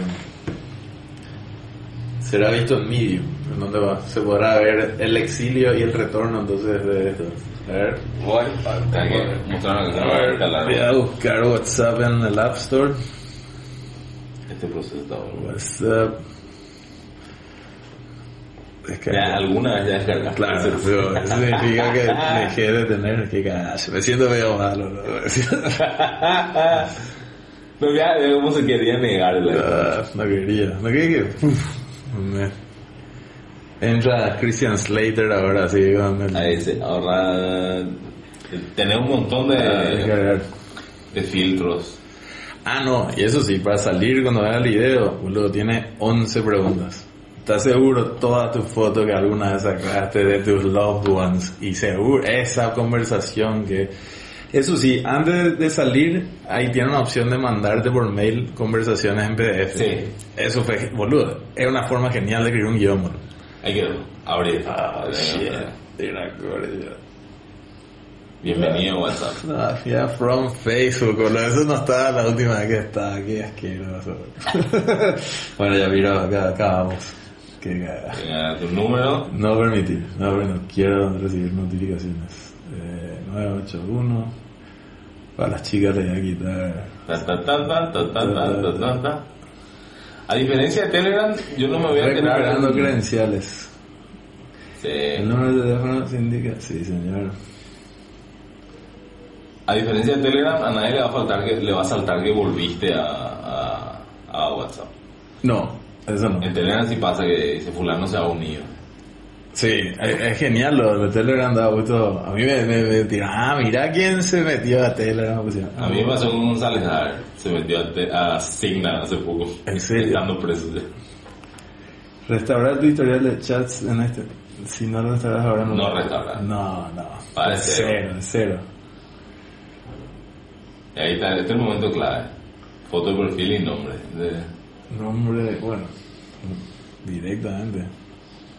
será visto en Medium, en donde va, se podrá ver el exilio y el retorno entonces de esto. A ver, voy a buscar WhatsApp en el App Store. Este proceso está bueno. WhatsApp. Es que Ya, alguna vez ya descargaste. Claro, pero eso significa que dejé de tener que cagazo. Me siento medio malo. ¿no? No, ya, eh, cómo se quería negar el Ah, no quería. No quería que. uf, Entra Christian Slater ahora, así con el. Ahí se ahorra. Tener un montón Ah, de, cargar. de filtros. Ah, no, y eso sí, para salir cuando veas el video, boludo, tiene 11 preguntas. ¿Estás seguro toda tu foto que alguna vez sacaste de tus loved ones? Y seguro, esa conversación que... Eso sí, antes de salir, ahí tiene una opción de mandarte por mail conversaciones en PDF. Sí. Eso fue, boludo, es una forma genial de escribir un guion, boludo. Hay que abrir. Ah, shit. Bienvenido a WhatsApp. Ah, ya from Facebook, boludo. Eso no estaba la última vez que estaba. Qué asqueroso. bueno, ya mira, acá, acá vamos. Qué gada. Eh, tu número. No permitir, no, no quiero recibir notificaciones. Eh, 981. Para las chicas le voy a quitar. Ta, ta, ta, a diferencia de Telegram, yo no me voy a quedar. En... credenciales. Sí. El número de teléfono se indica. Sí, señor. A diferencia de Telegram, a nadie le va a faltar que le va a saltar que volviste a, a WhatsApp. No, eso no. En Telegram sí pasa que dice fulano se ha unido. Sí, es, es genial lo de Telegram da gusto. A mí me, me, me tiran, ah, mira quién se metió a Telegram. Pues, ya. A mí me pasó con González Dar, se metió a, te- a Signa hace poco. ¿En serio? Estando preso. Restaurar tu historial de chats en este. Si no lo restauras ahora no. No restaurar. No, no. Es cero. cero. Y ahí está, este es el momento clave. Foto de perfil y nombre. De- Nombre, bueno, directamente.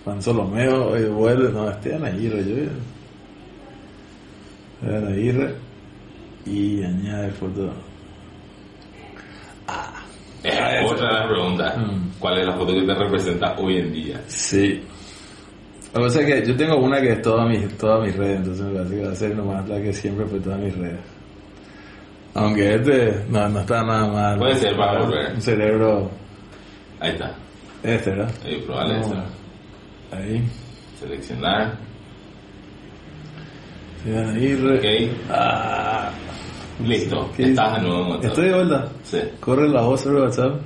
Juan Solomeo, eh, vuelve, no, Esteban Aguirre, yo. Esteban Aguirre. Y añade foto. Es Ah, otra de las preguntas. Mm. ¿Cuál es la foto que te representa hoy en día? Sí. Lo que pasa es que yo tengo una que es toda mi, toda mi red, entonces me parece que va a ser nomás la que siempre fue toda mi red. Aunque este no, no está nada mal. Puede ser para volver. Un cerebro Ahí está. este, ¿verdad? Ahí, probable No. Ahí. Seleccionar. Se van a ir. Ok. Ah, Listo. ¿Qué Estás de nuevo en WhatsApp. Estoy de vuelta. Sí. Corre la voz sobre WhatsApp.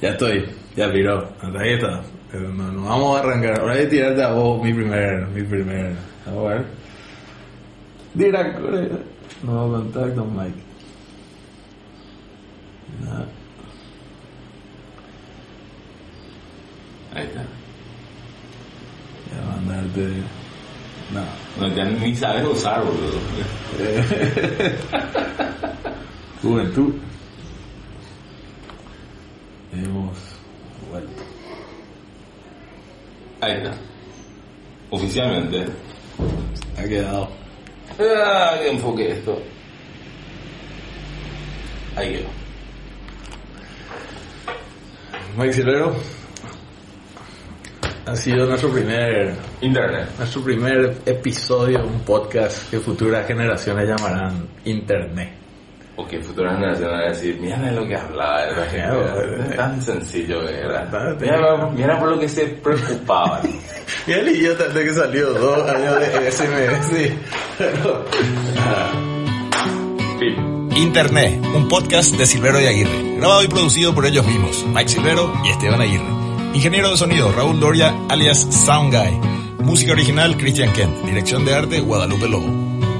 Ya estoy. Ya. Hasta ahí está. Pero no, no vamos a arrancar. Ahora voy a tirarte a vos mi primer. Mi primer. A ver. Dirá, corre. Nuevo contacto, Mike. Ahí está. Ya mandarte. No. No, ya ni sabes usar, boludo. Juventud. Hemos vuelto. Ahí está. Oficialmente. Ha quedado. Ah, que enfoque esto. Ahí quedó. Mike Silvero. Ha sido nuestro primer Internet. Nuestro primer episodio, un podcast que futuras generaciones llamarán Internet. O que futuras generaciones van a decir, mira lo que hablaba, era Claro, es tan sencillo era. Mira, mira por lo que se preocupaban. Y el idiota de que salió dos años de SMS. Pero. Internet, un podcast de Silvero y Aguirre, grabado y producido por ellos mismos, Mike Silvero y Esteban Aguirre. Ingeniero de sonido, Raúl Doria, alias Sound Guy. Música original, Christian Kent. Dirección de arte, Guadalupe Lobo.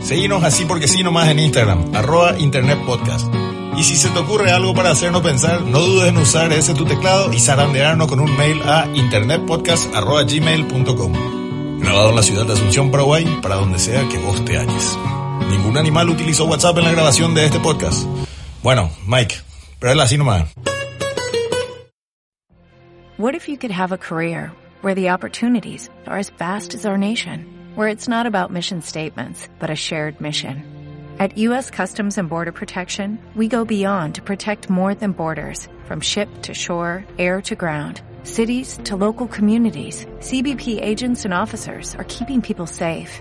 Seguinos así porque sí nomás en Instagram, arroba Internet Podcast. Y si se te ocurre algo para hacernos pensar, no dudes en usar ese tu teclado y zarandearnos con un mail a internetpodcast.gmail.com. Grabado en la ciudad de Asunción, Paraguay, para donde sea que vos te halles. Ningún animal utilizó WhatsApp en la grabación de este podcast. Bueno, Mike, pero él así nomás. What if you could have a career where the opportunities are as vast as our nation, where it's not about mission statements, but a shared mission? At U.S. Customs and Border Protection, we go beyond to protect more than borders, from ship to shore, air to ground, cities to local communities. CBP agents and officers are keeping people safe.